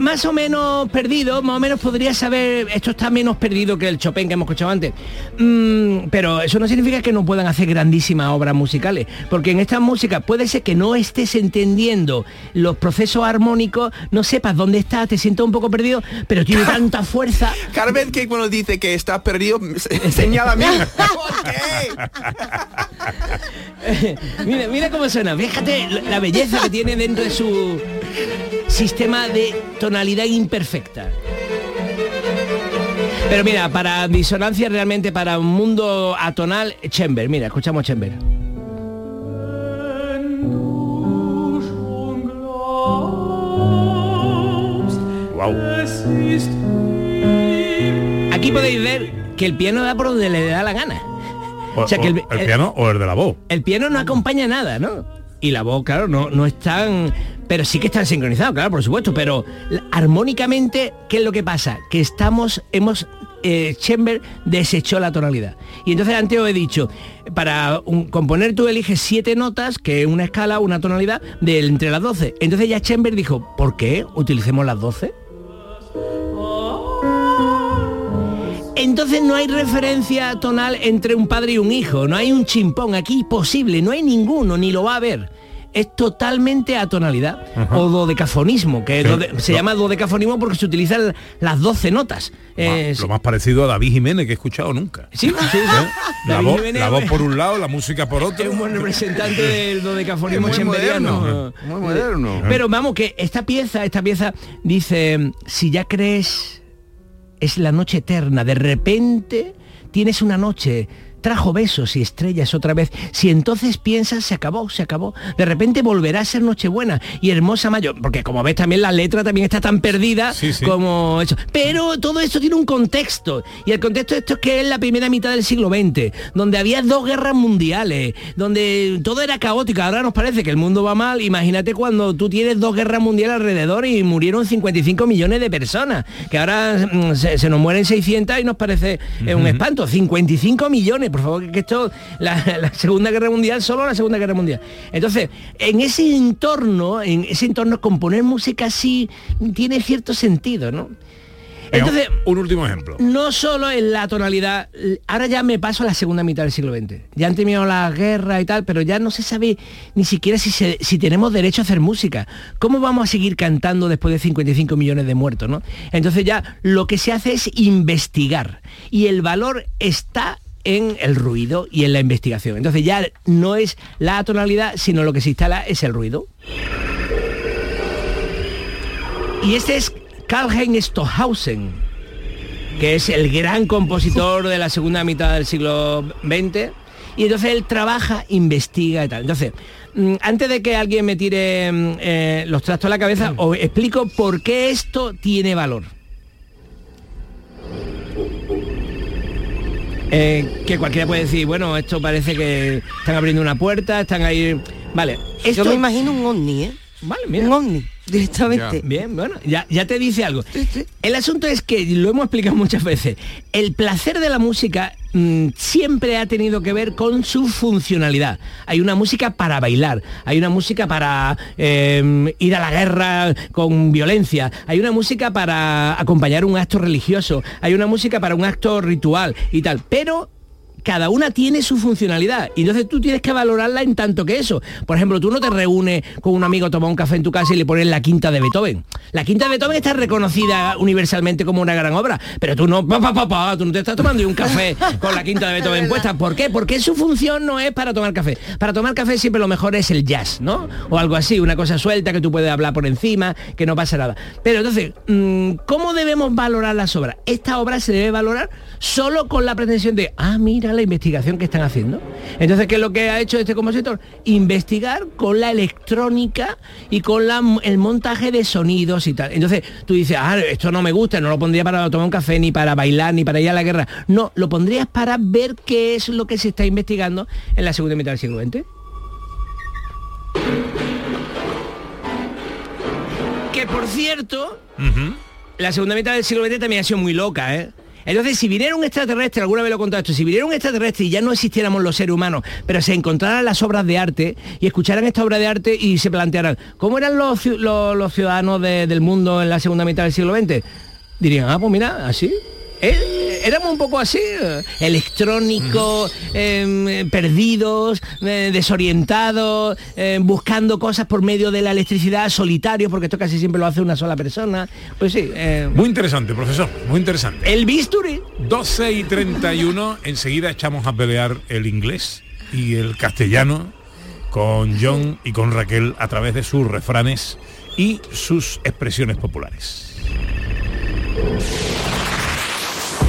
más o menos perdido, más o menos podrías saber, esto está menos perdido que el Chopin que hemos escuchado antes. Mm, pero eso no significa que no puedan hacer grandísimas obras musicales, porque en estas músicas puede ser que no estés entendiendo los procesos armónicos, no sepas dónde estás, te sientas un poco perdido, pero tiene tanta fuerza. Vez que uno dice que está perdido, se- señala a mí. Mira, mira cómo suena, fíjate la belleza que tiene dentro de su sistema de tonalidad imperfecta. Pero mira, para disonancia realmente, para un mundo atonal, Chamber, mira, escuchamos Chamber. Aquí podéis ver que el piano da por donde le da la gana. O, O sea, que el- el piano o el de la voz. El piano no acompaña nada, ¿no? Y la voz, claro, no, no están... Pero sí que están sincronizados, claro, por supuesto. Pero armónicamente, ¿qué es lo que pasa? Que estamos, hemos... eh, Chamber desechó la tonalidad. Y entonces antes os he dicho, para componer tú eliges siete notas, que es una escala, una tonalidad, de entre las 12. Entonces ya Chamber dijo, ¿por qué utilicemos las 12? Entonces no hay referencia tonal entre un padre y un hijo, no hay un chimpón aquí posible, no hay ninguno, ni lo va a haber. Es totalmente atonalidad Ajá. o dodecafonismo, que Sí. dode- se Lo- llama dodecafonismo porque se utilizan las 12 notas. Eh, Lo más parecido a David Jiménez que he escuchado nunca. Sí, sí, sí. La, David voz, Jiménez, la voz por un lado, la música por otro. Es un buen representante del dodecafonismo Es muy chemberiano. moderno, muy moderno. Pero vamos, que esta pieza, esta pieza dice, si ya crees es la noche eterna, de repente tienes una noche, trajo besos y estrellas otra vez, si entonces piensas se acabó, se acabó, de repente volverá a ser Nochebuena y hermosa mayo, porque como ves también la letra también está tan perdida Sí, sí. como eso. Pero todo esto tiene un contexto, y el contexto de esto es que es la primera mitad del siglo XX, donde había dos guerras mundiales, donde todo era caótico, ahora nos parece que el mundo va mal, imagínate cuando tú tienes dos guerras mundiales alrededor y murieron 55 millones de personas, que ahora mm, se, se nos mueren 600 y nos parece un espanto, 55 millones, por favor, que, esto, la, la Segunda Guerra Mundial, solo la Segunda Guerra Mundial. Entonces, en ese entorno, en ese entorno, componer música así tiene cierto sentido, ¿no? Entonces, un último ejemplo. no solo en la tonalidad, ahora ya me paso a la segunda mitad del siglo XX. Ya han terminado la guerra y tal, pero ya no se sabe ni siquiera si, se- si tenemos derecho a hacer música. ¿Cómo vamos a seguir cantando después de 55 millones de muertos? ¿no? Entonces ya lo que se hace es investigar y el valor está en el ruido y en la investigación. Entonces ya no es la tonalidad, sino lo que se instala es el ruido. Y este es Karl-Heinz Stockhausen, que es el gran compositor de la segunda mitad del siglo XX. Y entonces él trabaja, investiga y tal. Entonces, mm, antes de que alguien me tire mm, eh, los trastos a la cabeza, os explico por qué esto tiene valor. Eh, que cualquiera puede decir, bueno, esto parece que están abriendo una puerta, están ahí... Vale, esto... Yo me imagino un ovni, ¿eh? Vale, mira. Un ovni, directamente. Bien, bueno, ya, ya te dice algo. El asunto es que, lo hemos explicado muchas veces, el placer de la música mm, siempre ha tenido que ver con su funcionalidad. Hay una música para bailar, hay una música para eh, ir a la guerra con violencia, hay una música para acompañar un acto religioso, hay una música para un acto ritual y tal, pero cada una tiene su funcionalidad y entonces tú tienes que valorarla en tanto que eso. Por ejemplo, tú no te reúnes con un amigo a tomar un café en tu casa y le pones la quinta de Beethoven. La quinta de Beethoven está reconocida universalmente como una gran obra, pero tú no, pa, pa, tú no te estás tomando un café con la quinta de Beethoven puesta. ¿Por qué? Porque su función no es para tomar café. Para tomar café siempre lo mejor es el jazz, ¿no? O algo así, una cosa suelta que tú puedes hablar por encima, que no pasa nada. Pero entonces, mm, ¿cómo debemos valorar las obras? Esta obra se debe valorar solo con la pretensión de, ah, mira la investigación que están haciendo. Entonces, ¿qué es lo que ha hecho este compositor? Investigar con la electrónica y con la- el montaje de sonidos y tal. Entonces, tú dices, ah, esto no me gusta, no lo pondría para tomar un café, ni para bailar, ni para ir a la guerra. No, lo pondrías para ver qué es lo que se está investigando en la segunda mitad del siglo XX. Que por cierto, la segunda mitad del siglo XX también ha sido muy loca, ¿eh? Entonces, si viniera un extraterrestre, alguna vez lo contado esto, si viniera un extraterrestre y ya no existiéramos los seres humanos, pero se encontraran las obras de arte y escucharan esta obra de arte y se plantearan, ¿cómo eran los, los- ciudadanos de- del mundo en la segunda mitad del siglo XX? Dirían, ah, pues mira, así. Eh, éramos un poco así, eh, electrónicos, eh, perdidos, eh, desorientados, buscando cosas por medio de la electricidad, solitarios, porque esto casi siempre lo hace una sola persona. Pues sí. Muy interesante, profesor, muy interesante. El bisturi. 12 y 31, enseguida echamos a pelear el inglés y el castellano con John y con Raquel a través de sus refranes y sus expresiones populares.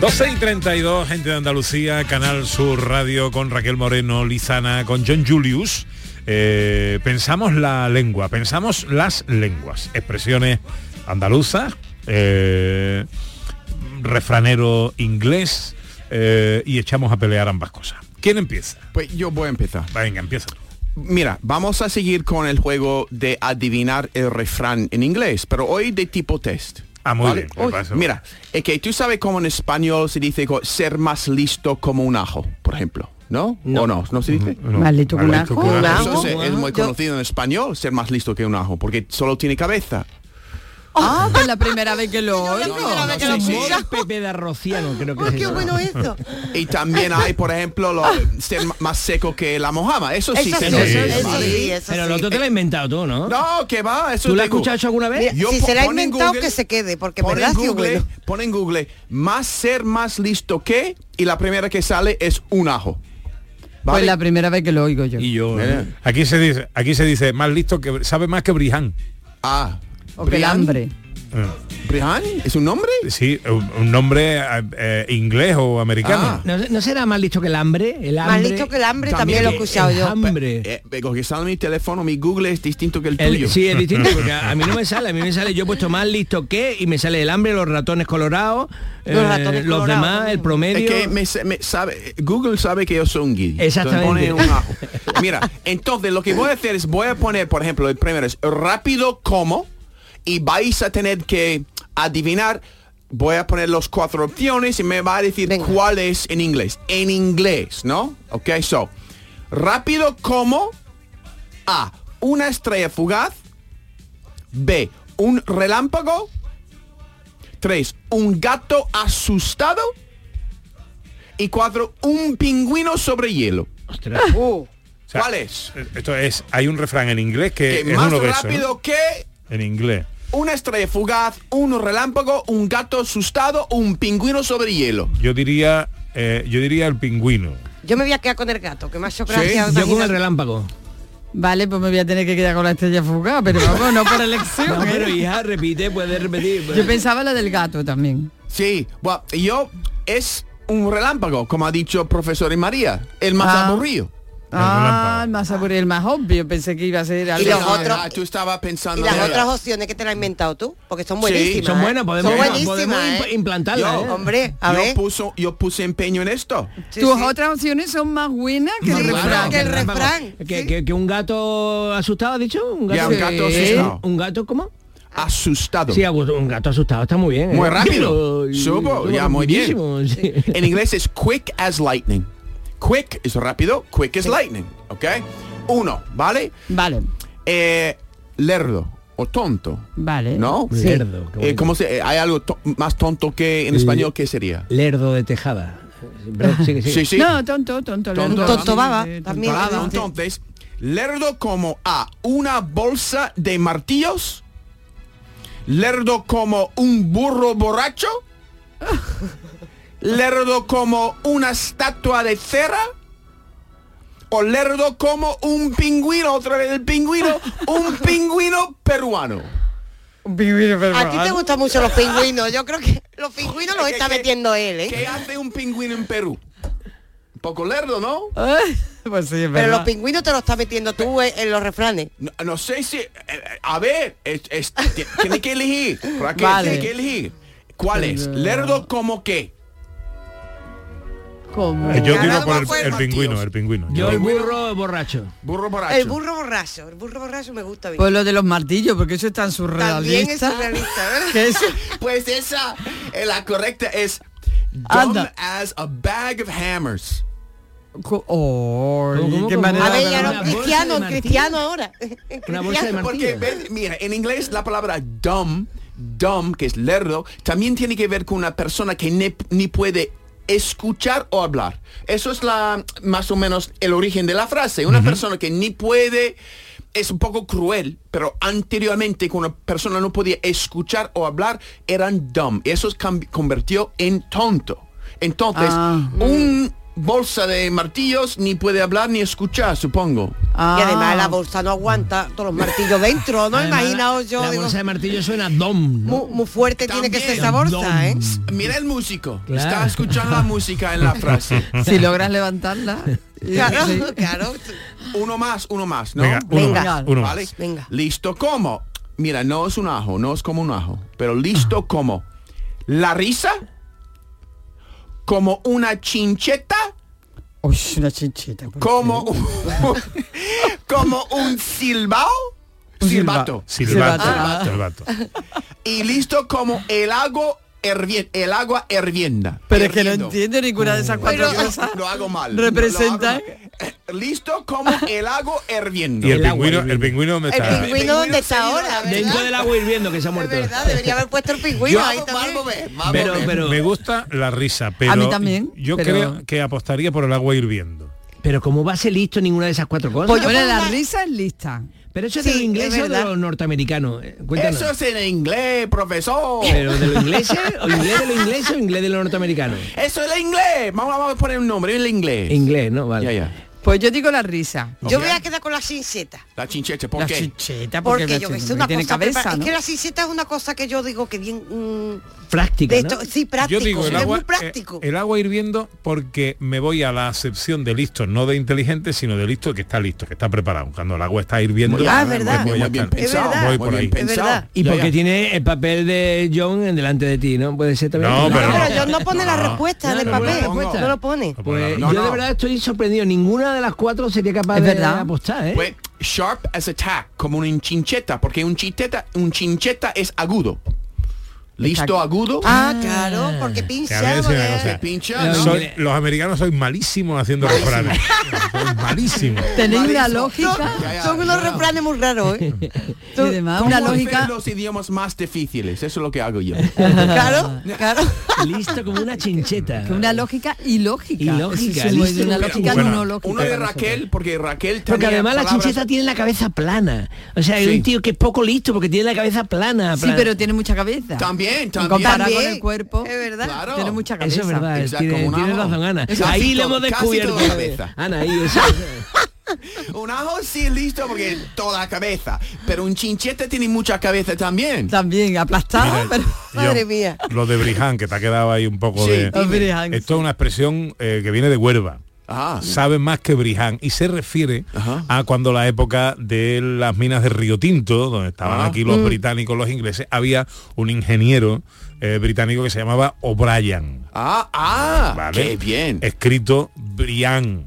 12 y 32, gente de Andalucía, Canal Sur Radio con Raquel Moreno, Lizana, con John Julius. Eh, pensamos la lengua, pensamos las lenguas, expresiones andaluzas, eh, refranero inglés eh, y echamos a pelear ambas cosas. ¿Quién empieza? Pues yo voy a empezar. Venga, empieza. Mira, vamos a seguir con el juego de adivinar el refrán en inglés, pero hoy de tipo test. Ah, muy ¿vale? bien, Uy, mira, es que tú sabes cómo en español se dice ser más listo como un ajo, por ejemplo, ¿no? ¿O no? ¿No se dice? Más listo que un ajo. ¿Un ajo? Eso se- es muy conocido en español, ser más listo que un ajo, porque solo tiene cabeza. Ah, pues la primera vez que lo oigo. sí, sí. Pepe de Rociano, creo que qué bueno esto. Y también hay, por ejemplo, lo, ser m- más seco que la mojama. Eso sí Eso se sí, eso ¿vale? eso Pero sí. lo otro te lo has inventado tú, ¿no? No, que va, eso ¿Tú lo has escuchado eso alguna vez? Yo si se la ha inventado, Google- que se quede, porque Pon verdad en Google, bueno. pon en Google, más ser más listo que, y la primera que sale es un ajo. Pues la primera vez que lo oigo yo. Y yo... Mira. Aquí se dice, aquí se dice más listo que sabe más que Briján. Ah. O que el Brian. hambre. ¿Brian? ¿Es un nombre? Sí, un, un nombre eh, eh, inglés o americano. Ah. ¿No, no será más listo que el hambre? El Más hambre listo que el hambre también, lo he escuchado el yo. hambre. Eh, porque sale mi teléfono, mi Google es distinto que el, El- tuyo. sí, es distinto, porque a, a mí no me sale, a mí me sale, yo he puesto más listo que y me sale el hambre, los ratones colorados, Los eh, ratones los demás, el Es promedio. que me, sa- me sabe, Google sabe que yo soy un guiri. Exactamente. Entonces pone un ajo. Mira, entonces lo que voy a hacer es voy a poner, por ejemplo, el primero es rápido como y vais a tener que adivinar. Voy a poner las cuatro opciones y me va a decir cuál es en inglés. En inglés, ¿no? Ok, so. Rápido como A. Una estrella fugaz. B. Un relámpago. 3. Un gato asustado. Y 4. Un pingüino sobre hielo. O sea, ¿Cuál es? Esto es, hay un refrán en inglés que Que es más uno de esos. rápido ¿no? que En inglés. Una estrella fugaz, un relámpago, un gato asustado, un pingüino sobre hielo. Yo diría, eh, yo diría el pingüino. Yo me voy a quedar con el gato, que me ha hecho gracia. yo con el relámpago. Vale, pues me voy a tener que quedar con la estrella fugaz, pero vamos, no por elección. No, ¿eh? pero hija, repite, puedes repetir. Yo pensaba la del gato también. Sí, bueno, yo es un relámpago, como ha dicho el profesor y María, el más Ah. aburrido. Ah, el más aburrido, el más obvio. Pensé que iba a ser algo. los Ah, otros- ah, tú estabas Y pensando las en otras opciones que te las has inventado tú, porque son Sí, buenísimas. son ¿eh? buenas, podemos, Son buenísimas, podemos ¿eh? implantarlas. Yo- ¿eh? Hombre, a yo ver. puso, yo puse empeño en esto. Sí, Tus sí. otras opciones son más buenas que el refrán. que el relámpago. refrán, Que, sí. que- que un gato asustado, ¿ha dicho? Un Ya, gato, un gato Sí. asustado. ¿Un gato cómo? Asustado. Sí, un gato asustado, está muy bien. ¿eh? Muy rápido. Y- todo ya, muy bien. sí. En inglés es quick as lightning. Quick es rápido, quick as lightning. ¿Ok? Uno, ¿vale? Vale, Eh, lerdo o tonto. vale. ¿No? Sí. Lerdo, Eh. ¿cómo se, eh, ¿Hay algo to- más tonto que en español? ¿Qué sería? Lerdo de tejada. Pero sigue, sigue. Sí, sí. No, tonto, tonto. Tonto, lerdo. tonto Sí, baba, sí, también. tonto baba. Entonces, lerdo como A, una bolsa de martillos. Lerdo como un burro borracho. Lerdo como una estatua de cera. O lerdo como un pingüino, otra vez el pingüino, un pingüino peruano. Un pingüino A ti te peruano. gustan mucho los pingüinos. Yo creo que los pingüinos los ¿Qué- está metiendo él, ¿eh? ¿Qué hace un pingüino en Perú? Un poco lerdo, ¿no? Pues sí, es Pero los pingüinos te los está metiendo tú eh, en los refranes. No, no sé si... eh, a ver, es- es- ti- tiene que elegir. Raquel, Vale. tiene que elegir. ¿Cuál es? ¿Lerdo como qué? ¿Cómo? Eh, yo tiro por el, pingüino, el pingüino. Yo el burro borracho. Burro borracho. El burro borracho. El burro borracho me gusta bien. Pues lo de los martillos, porque eso es tan También es surrealista. Pues esa, eh, la correcta es... Dumb Anda. as a bag of hammers. Oh, ¿Cómo, cómo, qué cómo? manera A ver, ya no, cristiano, cristiano ahora. Una bolsa de. Porque, ven, mira, en inglés la palabra dumb, dumb, que es lerdo, también tiene que ver con una persona que ne- ni puede escuchar o hablar. Eso es la más o menos el origen de la frase. Una persona que ni puede es un poco cruel, pero anteriormente cuando una persona no podía escuchar o hablar eran dumb. Eso se convirtió en tonto. Entonces, Ah. un bolsa de martillos, ni puede hablar ni escuchar, supongo. Y además la bolsa no aguanta todos los martillos dentro, ¿no? Además, Imaginaos yo. La digo, bolsa de martillo suena dom. ¿no? muy, muy fuerte tiene que ser esa bolsa, ¿eh? Mira el músico. Claro. Está escuchando la música en la frase. Si logras levantarla. Claro, sí. claro. Uno más, uno más, ¿no? Venga, uno Venga. más, uno más. ¿Vale? Venga. Listo como. Mira, no es un ajo, no es como un ajo, pero listo como. La risa, como una chincheta, Uy, una chincheta. ¿por como un, como un silbao, silbato, Silbato. Ah. Silbato. y listo como el agua herviendo, el agua hirvienda. Pero es que no entiendo ninguna de esas cuatro Pero cosas. lo hago mal. Representan- Lo hago mal. Listo como el agua hirviendo. Y el El agua pingüino, hirviendo. el pingüino dónde El está. pingüino donde está ahora, la- ¿verdad? Dentro del agua hirviendo que se ha muerto. verdad, debería haber puesto el pingüino Yo ahí también. Pero- pero- Me gusta la risa, pero A mí también, yo pero- creo que apostaría por el agua hirviendo. Pero ¿cómo va a ser listo ninguna de esas cuatro cosas? Pues yo Bueno, la una- risa es lista. Pero eso es Sí, de los ingleses es o de los norteamericanos. Eh, Cuéntanos. Eso es en inglés, profesor. ¿Pero de los ingleses? ¿O inglés de los ingleses o inglés de los norteamericanos? Eso es el inglés. Vamos, vamos a poner un nombre, el inglés. Inglés, ¿no? Vale. Ya, ya. Pues yo digo la risa. Yo voy a quedar con la cinceta. La chincheta, ¿por La qué? chincheta, Porque, porque, yo que sé, porque una tiene cosa cabeza, prepara- ¿no? Es que la cinceta es una cosa que yo digo que bien... mm, Práctica, de ¿no? esto, sí, práctico. Yo digo el es agua, muy práctico. eh, el agua hirviendo porque me voy a la acepción de listo, no de inteligente, sino de listo que está listo, que está preparado. Cuando el agua está hirviendo, Ah, es verdad. pues Muy, bien. Es pensado. verdad. Voy muy por bien ahí. Es pensado. Y porque tiene el papel de John en delante de ti, ¿no? Puede ser también. No, pero pero no. yo no pone la respuesta en No, el no, no papel. No lo pone. Pues yo de verdad estoy sorprendido. Ninguna de las cuatro sería capaz de apostar, ¿eh? Pues sharp as a tack, como un chincheta, porque un chincheta, un chincheta es agudo. Listo, agudo. Ah, claro, porque Que pincha. porque- pincha. No, ¿no? Soy- los americanos sois malísimos haciendo refranes. Sois malísimos. Tenéis una Malísimo. lógica Ya, ya, Son unos ya. refranes muy raros, ¿eh? y además ¿Cómo una lógica los idiomas más difíciles? Eso es lo que hago yo. Claro, claro. Listo como una chincheta. una lógica ilógica. Ilógica, una lógica Bueno, no lógica. Uno de Raquel, porque Raquel Porque tenía además la chincheta tiene la cabeza plana. O sea, es Sí. un tío que es poco listo porque tiene la cabeza plana. nosotros. Sí, plana. pero tiene mucha cabeza. También, También. comparado con También. el cuerpo, Es verdad. Claro. tiene mucha cabeza. Eso es verdad, Exacto, tiene, como tiene ajo. razón Ana. Casi Ahí le todo- hemos casi descubierto. toda la cabeza. Ana, ahí eso. Un ajo sí listo porque toda cabeza, pero un chincheta tiene mucha cabeza también. También aplastada, Mira, pero... yo- Madre mía. Lo de Briján, que te ha quedado ahí un poco Sí, de... Briján, Esto es una expresión eh, que viene de Huelva. Ah, sabe más que Briján y se refiere Ajá. a cuando la época de las minas de Río Tinto, donde estaban Ah. aquí los Mm. británicos, los ingleses, había un ingeniero eh, británico que se llamaba O'Brien. ah, ah, ¿vale? qué bien. Escrito Brian,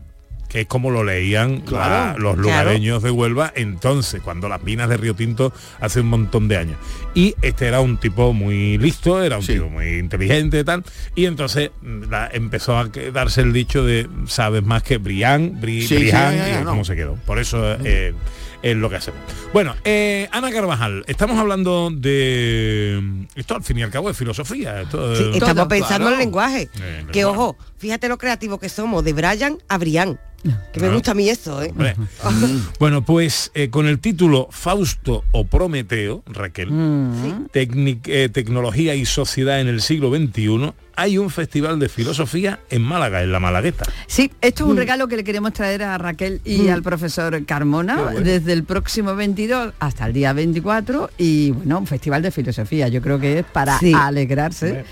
que es como lo leían Claro, la- los claro. lugareños de Huelva entonces, cuando las minas de Río Tinto hace un montón de años. Y este era un tipo muy listo, era un Sí. tipo muy inteligente y tal. Y entonces mm, la- empezó a darse el dicho de sabes más que Brian, Bri, Sí, sí, Brian, ya, ya, y ya, no. cómo se quedó. Por eso eh, es lo que hacemos. Bueno, eh, Ana Carvajal, estamos hablando de esto al fin y al cabo es filosofía. Esto, Sí, eh, estamos Todo, pensando en el lenguaje. Eh, que lenguaje. ojo, fíjate lo creativo que somos, de Brian a Brian. Que me gusta a mí eso, ¿eh? Hombre. bueno, pues eh, con el título Fausto o Prometeo, Raquel, Tecnic- eh, Tecnología y Sociedad en el siglo XXI, hay un festival de filosofía en Málaga, en la Malagueta. Sí, esto es un regalo que le queremos traer a Raquel y al profesor Carmona desde el próximo 22 hasta el día 24 y bueno, un festival de filosofía. Yo creo que es para Sí. alegrarse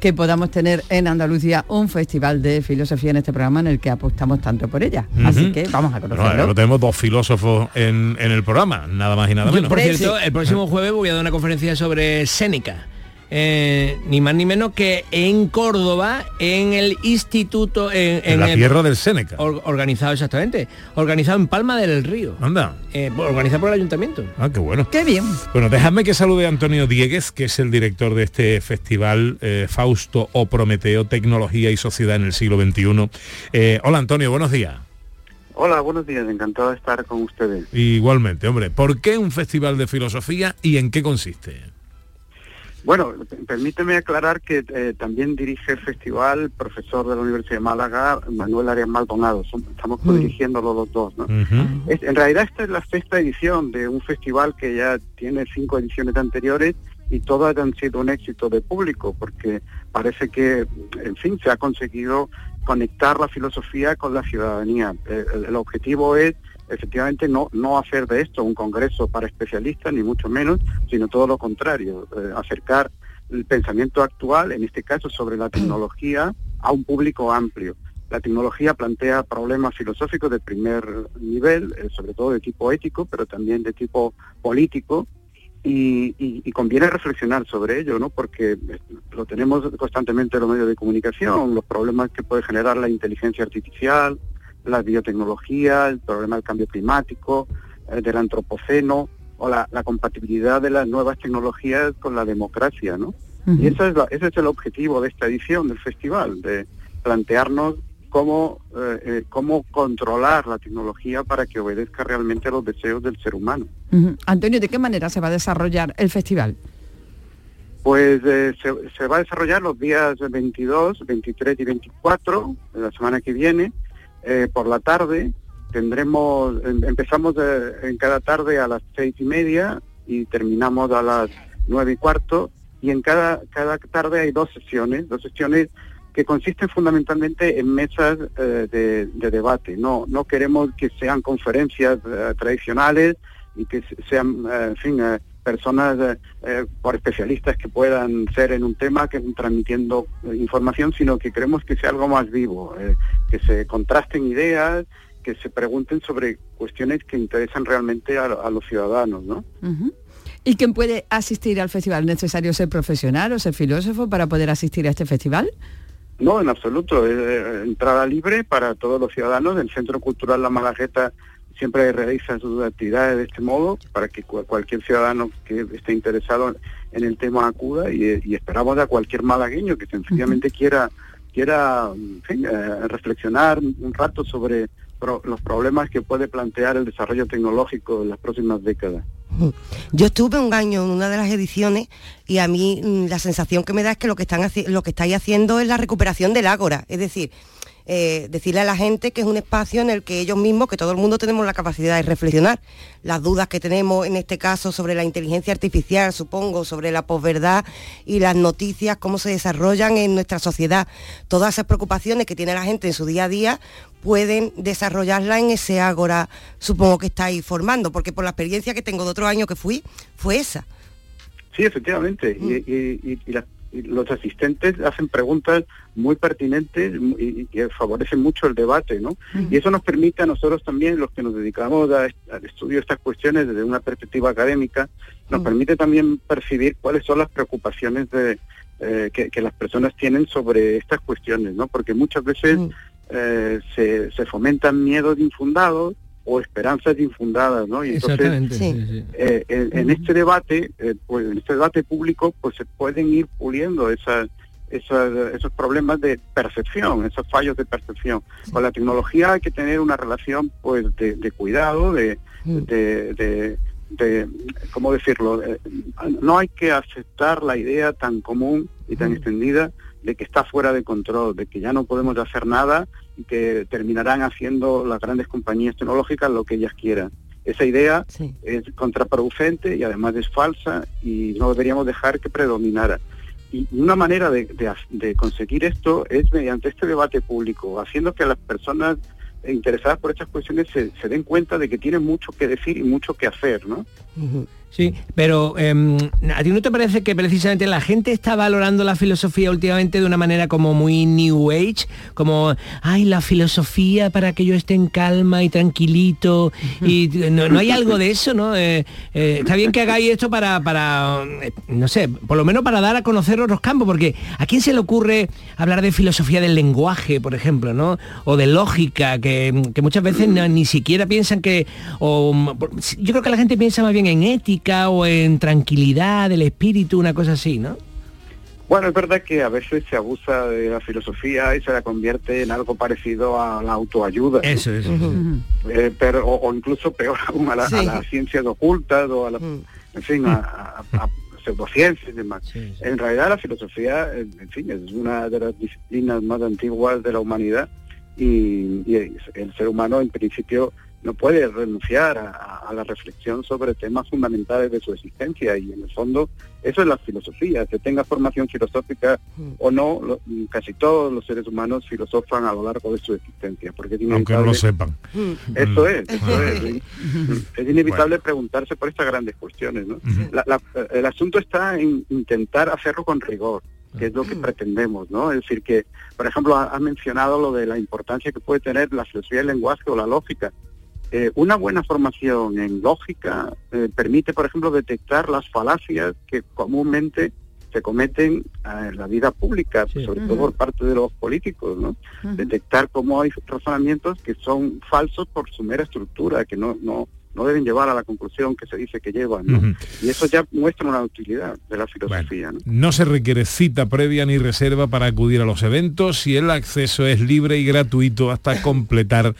que podamos tener en Andalucía un festival de filosofía en este programa en el que apostamos tanto por ella. Así que vamos a Bueno, conocerlo. ahora tenemos dos filósofos en, en el programa, nada más y nada Yo, menos. por cierto, el próximo jueves voy a dar una conferencia sobre Séneca. Eh, ni más ni menos que en Córdoba, en el instituto, en, en en la el- tierra del Séneca. or- organizado exactamente, organizado en Palma del Río, Anda. eh, organizado por el ayuntamiento. Ah, qué bueno. Qué bien. Bueno, dejadme que salude a Antonio Dieguez, que es el director de este festival eh, Fausto o Prometeo, Tecnología y Sociedad en el siglo XXI. Eh, hola Antonio, buenos días. Hola, buenos días, encantado de estar con ustedes. Igualmente, hombre, ¿por qué un festival de filosofía y en qué consiste? Bueno, permíteme aclarar que eh, también dirige el festival profesor de la Universidad de Málaga, Manuel Arias Maldonado. Estamos dirigiéndolo los dos, ¿no? Es- en realidad esta es la sexta edición de un festival que ya tiene cinco ediciones anteriores y todas han sido un éxito de público porque parece que, en fin, se ha conseguido conectar la filosofía con la ciudadanía. Eh, el, el objetivo es efectivamente no, no hacer de esto un congreso para especialistas, ni mucho menos, sino todo lo contrario, eh, acercar el pensamiento actual, en este caso sobre la tecnología, a un público amplio. La tecnología plantea problemas filosóficos de primer nivel, eh, sobre todo de tipo ético, pero también de tipo político, y, y- conviene reflexionar sobre ello, ¿no? Porque eh, lo tenemos constantemente en los medios de comunicación, los problemas que puede generar la inteligencia artificial, la biotecnología, el problema del cambio climático, eh, del antropoceno, o la, la compatibilidad de las nuevas tecnologías con la democracia, ¿no? Y esa es la- ese es el objetivo de esta edición del festival, de plantearnos cómo, eh, eh, cómo controlar la tecnología para que obedezca realmente a los deseos del ser humano. Antonio, ¿de qué manera se va a desarrollar el festival? Pues eh, se, se va a desarrollar los días 22, 23 y 24, de la semana que viene, eh, por la tarde. Tendremos, em- empezamos eh, en cada tarde a las seis y media y terminamos a las nueve y cuarto. Y en cada, cada tarde hay dos sesiones, dos sesiones que consisten fundamentalmente en mesas eh, de, de debate. No, no queremos que sean conferencias eh, tradicionales y que se- sean, eh, en fin, eh, personas eh, eh, por especialistas que puedan ser en un tema, que transmitiendo información, sino que queremos que sea algo más vivo, eh, que se contrasten ideas, que se pregunten sobre cuestiones que interesan realmente a, a los ciudadanos, ¿no? ¿Y quién puede asistir al festival? ¿Es necesario ser profesional o ser filósofo para poder asistir a este festival? No, en absoluto. Es entrada libre para todos los ciudadanos. El Centro Cultural La Malagueta siempre realiza sus actividades de este modo para que cu- cualquier ciudadano que esté interesado en el tema acuda y, y esperamos a cualquier malagueño que sencillamente quiera quiera en fin, eh, reflexionar un rato sobre pro- los problemas que puede plantear el desarrollo tecnológico en las próximas décadas. Yo estuve un año en una de las ediciones y a mí mm, la sensación que me da es que lo que están lo que estáis haciendo es la recuperación del ágora, es decir, eh, decirle a la gente que es un espacio en el que ellos mismos, que todo el mundo tenemos la capacidad de reflexionar. Las dudas que tenemos en este caso sobre la inteligencia artificial, supongo, sobre la posverdad y las noticias, cómo se desarrollan en nuestra sociedad. Todas esas preocupaciones que tiene la gente en su día a día pueden desarrollarla en ese ágora, supongo que estáis formando, porque por la experiencia que tengo de otro año que fui, fue esa. Sí, efectivamente. Y, y- y- y las- y los asistentes hacen preguntas muy pertinentes y, que favorecen mucho el debate, ¿no? Y eso nos permite a nosotros también, los que nos dedicamos a- al estudio de estas cuestiones desde una perspectiva académica, nos permite también percibir cuáles son las preocupaciones de, eh, que, que las personas tienen sobre estas cuestiones, ¿no? Porque muchas veces eh, se, se fomentan miedos infundados o esperanzas infundadas, ¿no? Y entonces, sí, sí. eh, en, en este debate, eh, pues en este debate público, pues se pueden ir puliendo esas, esas, esos problemas de percepción, esos fallos de percepción. Con la tecnología hay que tener una relación, pues, de, de cuidado, de, de, de, de- ¿cómo decirlo? Eh, no hay que aceptar la idea tan común y tan extendida de que está fuera de control, de que ya no podemos hacer nada y que terminarán haciendo las grandes compañías tecnológicas lo que ellas quieran. Esa idea es contraproducente y además es falsa y no deberíamos dejar que predominara. Y una manera de, de ha- de conseguir esto es mediante este debate público, haciendo que las personas interesadas por estas cuestiones se, se den cuenta de que tienen mucho que decir y mucho que hacer, ¿no? Sí, pero em, ¿a ti no te parece que precisamente la gente está valorando la filosofía últimamente de una manera como muy New Age? Como, ay, la filosofía para que yo esté en calma y tranquilito. Y no, no hay algo de eso, ¿no? Eh, eh, está bien que hagáis esto para, para, eh, no sé, por lo menos para dar a conocer otros campos, porque ¿a quién se le ocurre hablar de filosofía del lenguaje, por ejemplo, ¿no? O de lógica, que, que muchas veces no- ni siquiera piensan que... O, yo creo que la gente piensa más bien en ética o en tranquilidad del espíritu, una cosa así, ¿no? Bueno, es verdad que a veces se abusa de la filosofía y se la convierte en algo parecido a la autoayuda. Eso, eso. Eh, pero o, o incluso peor aún a, la- a Sí. las ciencias ocultas o a la, en fin, a, a- a pseudociencias y demás. En realidad la filosofía, en fin, es una de las disciplinas más antiguas de la humanidad y, y el ser humano en principio no puede renunciar a, a la reflexión sobre temas fundamentales de su existencia y en el fondo eso es la filosofía, que tenga formación filosófica o no, lo- casi todos los seres humanos filosofan a lo largo de su existencia, porque es Aunque no lo sepan. eso es, eso es. Es inevitable preguntarse por estas grandes cuestiones. ¿no? La- la- el asunto está en intentar hacerlo con rigor, que es lo que pretendemos. ¿no? Es decir, que, por ejemplo, ha, ha mencionado lo de la importancia que puede tener la filosofía del lenguaje o la lógica. Eh, una buena formación en lógica eh, permite, por ejemplo, detectar las falacias que comúnmente se cometen eh, en la vida pública, sobre todo por parte de los políticos, ¿no? Detectar cómo hay razonamientos que son falsos por su mera estructura, que no, no, no deben llevar a la conclusión que se dice que llevan, ¿no? Y eso ya muestra una utilidad de la filosofía, ¿no? No se requiere cita previa ni reserva para acudir a los eventos y el acceso es libre y gratuito hasta completar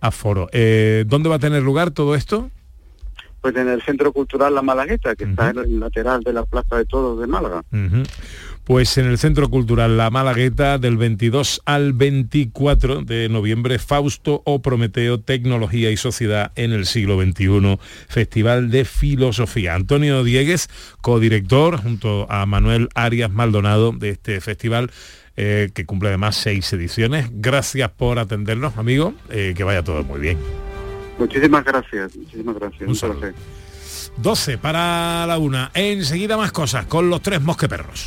aforo. Eh, ¿Dónde va a tener lugar todo esto? Pues en el Centro Cultural La Malagueta, que está en el lateral de la Plaza de Todos de Málaga. Pues en el Centro Cultural La Malagueta del 22 al 24 de noviembre, Fausto o Prometeo, Tecnología y Sociedad en el siglo XXI, Festival de Filosofía. Antonio Diegues, codirector, junto a Manuel Arias Maldonado de este festival, eh, que cumple además seis ediciones. Gracias por atendernos, amigo, eh, que vaya todo muy bien. Muchísimas gracias, muchísimas gracias. Un saludo. placer. 12 para la una. Enseguida más cosas con los tres mosqueperros.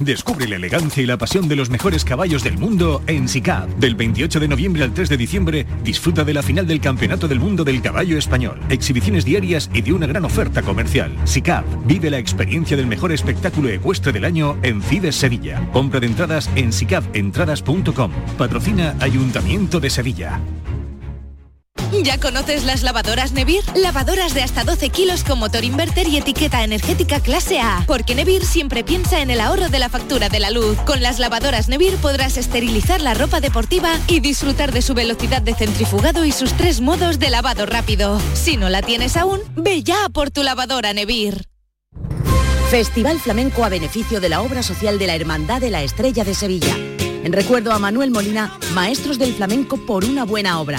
Descubre la elegancia y la pasión de los mejores caballos del mundo en SICAP. Del 28 de noviembre al 3 de diciembre, disfruta de la final del Campeonato del Mundo del Caballo Español. Exhibiciones diarias y de una gran oferta comercial. SICAP. Vive la experiencia del mejor espectáculo ecuestre del año en Fides Sevilla. Compra de entradas en sicapentradas.com. Patrocina Ayuntamiento de Sevilla. ¿Ya conoces las lavadoras Nevir? Lavadoras de hasta 12 kilos con motor inverter y etiqueta energética clase A. Porque Nevir siempre piensa en el ahorro de la factura de la luz. Con las lavadoras Nevir podrás esterilizar la ropa deportiva y disfrutar de su velocidad de centrifugado y sus tres modos de lavado rápido. Si no la tienes aún, ve ya por tu lavadora Nevir. Festival Flamenco a beneficio de la obra social de la Hermandad de la Estrella de Sevilla. En recuerdo a Manuel Molina, Maestros del Flamenco por una buena obra.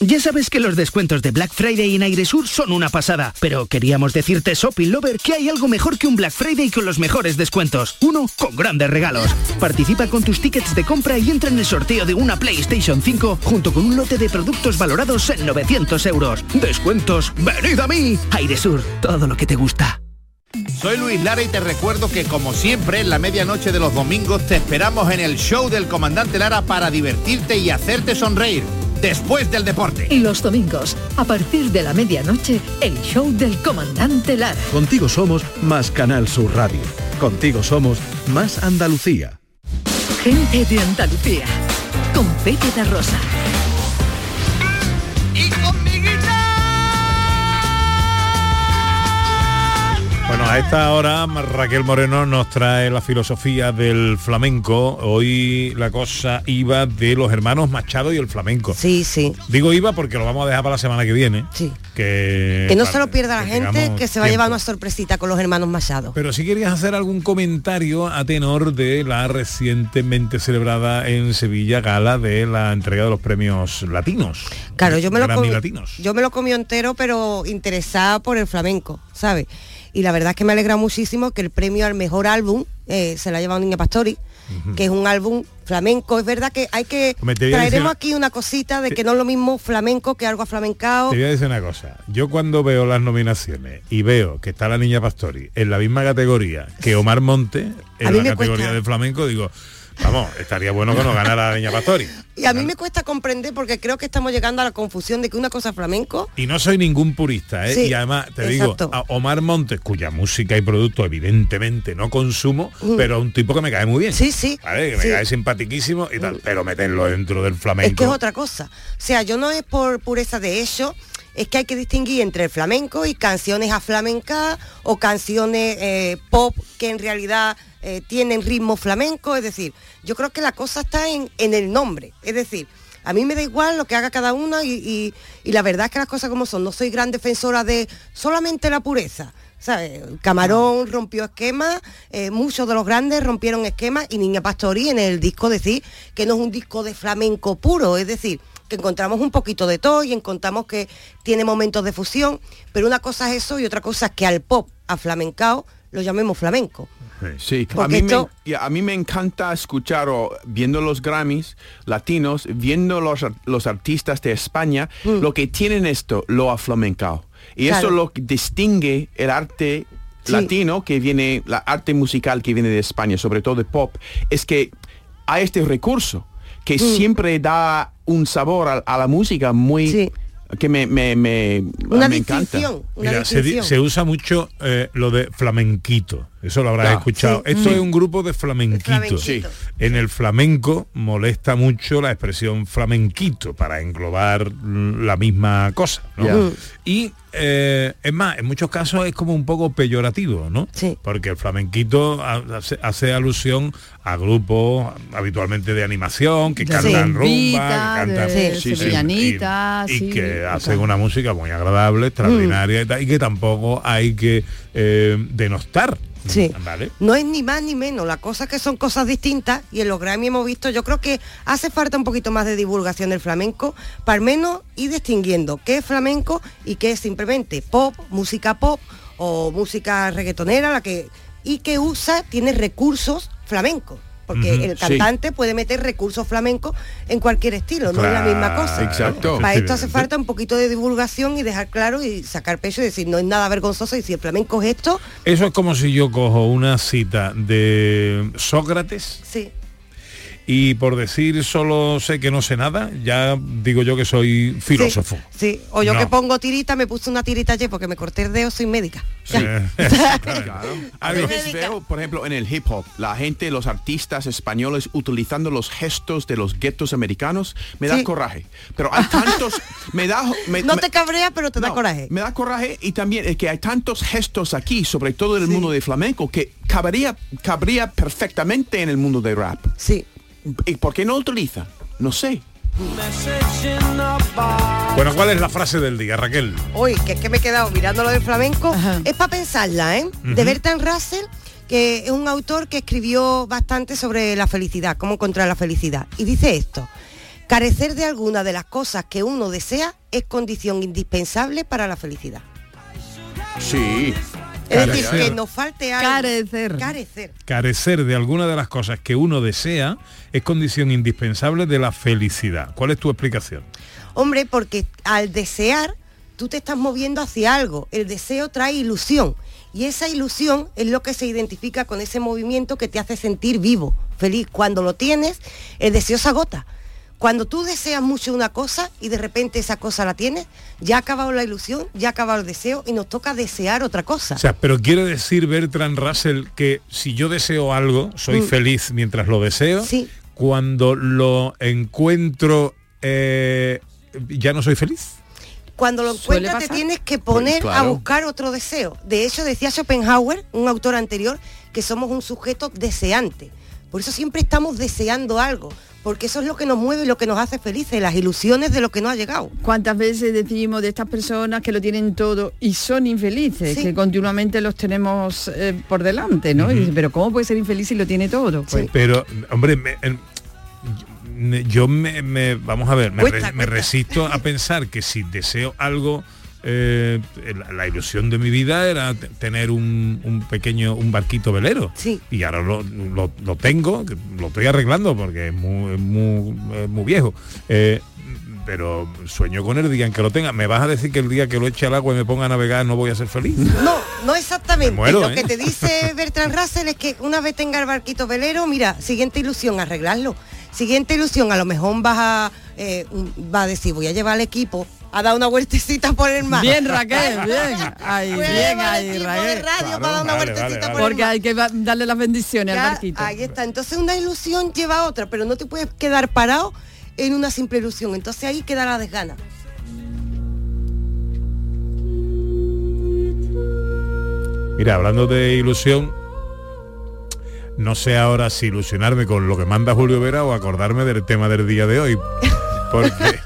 Ya sabes que los descuentos de Black Friday en Airesur son una pasada, pero queríamos decirte, Shopping Lover, que hay algo mejor que un Black Friday con los mejores descuentos. Uno con grandes regalos. Participa con tus tickets de compra y entra en el sorteo de una PlayStation 5 junto con un lote de productos valorados en 900 euros. Descuentos, venid a mí. Airesur, todo lo que te gusta. Soy Luis Lara y te recuerdo que como siempre en la medianoche de los domingos te esperamos en el show del comandante Lara para divertirte y hacerte sonreír después del deporte. Y los domingos, a partir de la medianoche, el show del comandante Lara. Contigo somos más Canal Sur Radio. Contigo somos más Andalucía. Gente de Andalucía, con Pepe de Rosa. Bueno, a esta hora Raquel Moreno nos trae la filosofía del flamenco. Hoy la cosa iba de los hermanos Machado y el flamenco. Sí, sí. Digo iba porque lo vamos a dejar para la semana que viene. Sí. Que, Que no para- se lo pierda la gente, que se va a llevar una sorpresita con los hermanos Machado. Pero si querías hacer algún comentario a tenor de la recientemente celebrada en Sevilla gala de la entrega de los premios latinos. Claro, yo me lo latinos. yo me lo comí entero, pero interesada por el flamenco, ¿sabes? Y la verdad es que me alegra muchísimo que el premio al mejor álbum eh, se lo ha llevado Niña Pastori, que es un álbum flamenco. Es verdad que hay que traeremos decir- aquí una cosita de que no es lo mismo flamenco que algo aflamencado. Te voy a decir una cosa. Yo cuando veo las nominaciones y veo que está la niña Pastori en la misma categoría que Omar Monte en la categoría cuesta. de flamenco, digo, vamos, estaría bueno que nos ganara la niña Pastori. Y a mí me cuesta comprender porque creo que estamos llegando a la confusión de que una cosa es flamenco Y no soy ningún purista, ¿eh? Sí, y además te exacto. digo, a Omar Montes, cuya música y producto evidentemente no consumo, Mm. pero un tipo que me cae muy bien. Sí, sí. ¿vale? Que me sí. Cae simpatiquísimo y tal, pero meterlo dentro del flamenco. Es que es otra cosa. O sea, yo no es por pureza de hecho, es que hay que distinguir entre el flamenco y canciones aflamencadas o canciones eh, pop que en realidad eh, tienen ritmo flamenco. Es decir, yo creo que la cosa está en, en el nombre. Es decir, a mí me da igual lo que haga cada una y, y- y la verdad es que las cosas como son. No soy gran defensora de solamente la pureza. ¿sabes? Camarón rompió esquemas, eh, muchos de los grandes rompieron esquemas y Niña Pastori en el disco decir que no es un disco de flamenco puro, es decir, que encontramos un poquito de todo y encontramos que tiene momentos de fusión, pero una cosa es eso y otra cosa es que al pop, a flamencao, lo llamemos flamenco. Sí, a mí, esto- me, a mí me encanta escuchar, o viendo los Grammys latinos, viendo los, los artistas de España, lo que tienen esto, lo aflamencao. Y eso Mm. Lo que distingue el arte Sí. latino que viene, la arte musical que viene de España, sobre todo de pop, es que hay este recurso que Mm. siempre da un sabor a, a la música muy... que me, me, me, Una me encanta. una Mira, se usa mucho eh, lo de flamenquito. Eso lo habrás escuchado. sí. Esto Mm. es un grupo de flamenquito. flamenquito. Sí. En el flamenco molesta mucho la expresión flamenquito para englobar mm, la misma cosa. Mm. Y eh, es más, en muchos casos es como un poco peyorativo, ¿no? Porque el flamenquito ha- hace, hace alusión a grupos habitualmente de animación que cantan rumba, que cantan de sevillanita, y, y sí, que hacen una música muy agradable, extraordinaria y, tal, y que tampoco hay que eh, denostar. Sí. ¿Vale? No es ni más ni menos, la cosa es que son cosas distintas y en los Grammy hemos visto, yo creo que hace falta un poquito más de divulgación del flamenco, para al menos ir distinguiendo qué es flamenco y qué es simplemente pop, música pop o música reggaetonera, la que y que usa, tiene recursos flamencos. Porque el sí. cantante puede meter recursos flamencos en cualquier estilo, no es la misma cosa. Exacto. Para esto hace falta un poquito de divulgación y dejar claro y sacar pecho y decir, no es nada vergonzoso y si el flamenco es esto, Eso es como si yo cojo una cita de Sócrates sí. Y por decir solo sé que no sé nada, ya digo yo que soy filósofo. Sí, o yo No. que pongo tirita, me puse una tirita ayer porque me corté el dedo, soy médica. Eh, Claro. A veces veo, por ejemplo, en el hip hop, la gente, los artistas españoles utilizando los gestos de los guetos americanos, me da Sí. coraje. Pero hay tantos, me da... me- no me- te cabrea, pero te da coraje. Me da coraje y también es que hay tantos gestos aquí, sobre todo en el mundo de flamenco, que cabría, cabría perfectamente en el mundo de rap. Sí. ¿Y por qué no lo utiliza? No sé. Bueno, ¿cuál es la frase del día, Raquel? Hoy, que es que me he quedado mirando lo del flamenco, es para pensarla, ¿eh? De Ujú. Bertrand Russell, que es un autor que escribió bastante sobre la felicidad, cómo encontrar la felicidad. Y dice esto, carecer de alguna de las cosas que uno desea es condición indispensable para la felicidad. Sí. Es decir, que nos falte algo. Carecer. Carecer. Carecer de alguna de las cosas que uno desea es condición indispensable de la felicidad. ¿Cuál es tu explicación? Hombre, porque al desear, tú te estás moviendo hacia algo. El deseo trae ilusión. Y esa ilusión es lo que se identifica con ese movimiento que te hace sentir vivo, feliz. Cuando lo tienes, el deseo se agota. Cuando tú deseas mucho una cosa y de repente esa cosa la tienes, ya ha acabado la ilusión, ya ha acabado el deseo y nos toca desear otra cosa. O sea, pero quiere decir Bertrand Russell que si yo deseo algo, soy Mm. feliz mientras lo deseo. Sí. Cuando lo encuentro, eh, ya no soy feliz. Cuando lo encuentras te tienes que poner Pues a claro. buscar otro deseo. De hecho, decía Schopenhauer, un autor anterior, que somos un sujeto deseante. Por eso siempre estamos deseando algo, porque eso es lo que nos mueve y lo que nos hace felices, las ilusiones de lo que no ha llegado. ¿Cuántas veces decimos de estas personas que lo tienen todo y son infelices, Sí. que continuamente los tenemos eh, por delante, ¿no? Pero ¿cómo puede ser infeliz si lo tiene todo? Pues, Pero, hombre, me- en- yo me, me- vamos a ver, me, Cuesta, re- me cuesta. resisto a pensar que si deseo algo eh, la, la ilusión de mi vida era tener un, un pequeño, un barquito velero. Sí. Y ahora lo, lo- lo tengo, lo estoy arreglando porque es muy, es muy, es muy viejo. Eh, pero sueño con el día en que lo tenga. ¿Me vas a decir que el día que lo eche al agua y me ponga a navegar no voy a ser feliz? No, no exactamente. Me muero, lo ¿eh? que te dice Bertrand Russell es que una vez tenga el barquito velero, mira, siguiente ilusión, arreglarlo. Siguiente ilusión, a lo mejor vas a, eh, va a decir, voy a llevar al equipo a dar una vueltecita por el mar. Bien, Raquel, bien. Ay, Voy a bien ahí, Raquel. de radio para dar una vale, vueltecita vale, por Porque el mar. hay que darle las bendiciones Ya, al barquito. Ahí está. Entonces una ilusión lleva a otra, pero no te puedes quedar parado en una simple ilusión. Entonces ahí queda la desgana. Mira, hablando de ilusión, no sé ahora si ilusionarme con lo que manda Julio Vera o acordarme del tema del día de hoy. Porque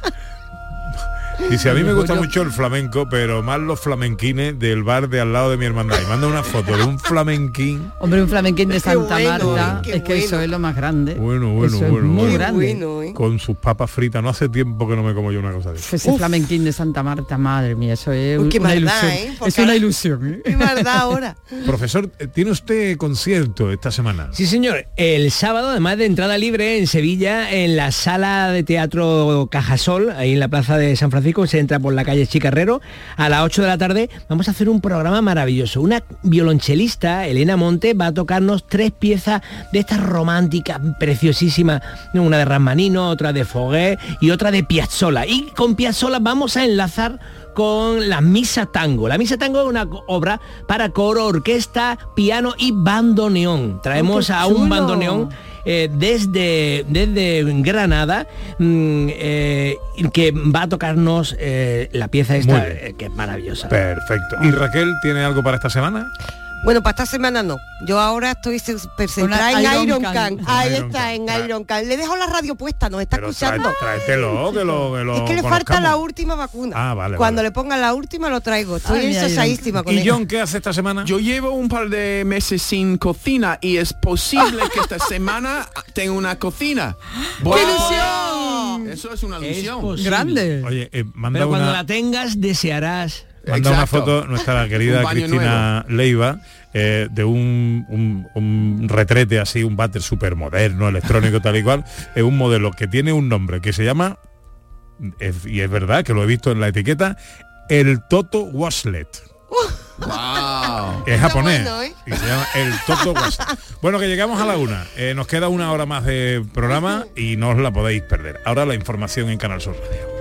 dice, a mí me gusta mucho el flamenco, pero más los flamenquines del bar de al lado de mi hermandad. Y manda una foto de un flamenquín. Hombre, un flamenquín de Santa bueno, Marta, es que eso bueno. es lo más grande. Bueno, bueno, eso es bueno, muy bueno. grande. Bueno, ¿eh? Con sus papas fritas. No hace tiempo que no me como yo una cosa de eso. Ese flamenquín de Santa Marta, madre mía, eso es Uy, qué una maldad, ilusión. ¿eh? Es una ilusión. ¿eh? Qué maldad ahora. Profesor, eh, ¿tiene usted concierto esta semana? Sí, señor. El sábado, además de entrada libre en Sevilla, en la sala de teatro Cajasol, ahí en la plaza de San Francisco, se entra por la calle Chicarrero, a las 8 de la tarde vamos a hacer un programa maravilloso. Una violonchelista, Elena Monte, va a tocarnos tres piezas de estas románticas, preciosísimas. Una de Rasmanino, otra de Foguet y otra de Piazzolla. Y con Piazzolla vamos a enlazar con la Misa Tango. La Misa Tango es una obra para coro, orquesta, piano y bandoneón. Traemos a un bandoneón eh, desde, desde Granada mm, eh, que va a tocarnos eh, la pieza esta, eh, que es maravillosa. Perfecto. ¿Y Raquel tiene algo para esta semana? Bueno, para esta semana no. Yo ahora estoy súper centrada en Iron Iron Can. Can. Ahí Iron está, Can. en Iron Can. Le dejo la radio puesta, nos está Pero escuchando. tráetelo, que lo, que lo Es que le falta conozcamos. la última vacuna. Ah, vale, Cuando vale. le pongan la última lo traigo. Estoy ensosadísima con ¿Y ella. John qué hace esta semana? Yo llevo un par de meses sin cocina y es posible que esta semana tenga una cocina. ¡Qué a- ilusión! Eso es una Es ilusión. posible. Grande. Oye, eh, manda, Pero cuando una, la tengas, desearás. Manda una foto nuestra querida Cristina Leiva eh, de un, un- un retrete así, un váter súper moderno, electrónico tal y cual. Es un modelo que tiene un nombre que se llama, es- y es verdad que lo he visto en la etiqueta, el Toto Waslet. Wow. Es japonés. bueno, ¿eh? Y se llama el Toto Waslet. Bueno, que llegamos a la una. Eh, nos queda una hora más de programa y no os la podéis perder. Ahora la información en Canal Sur Radio.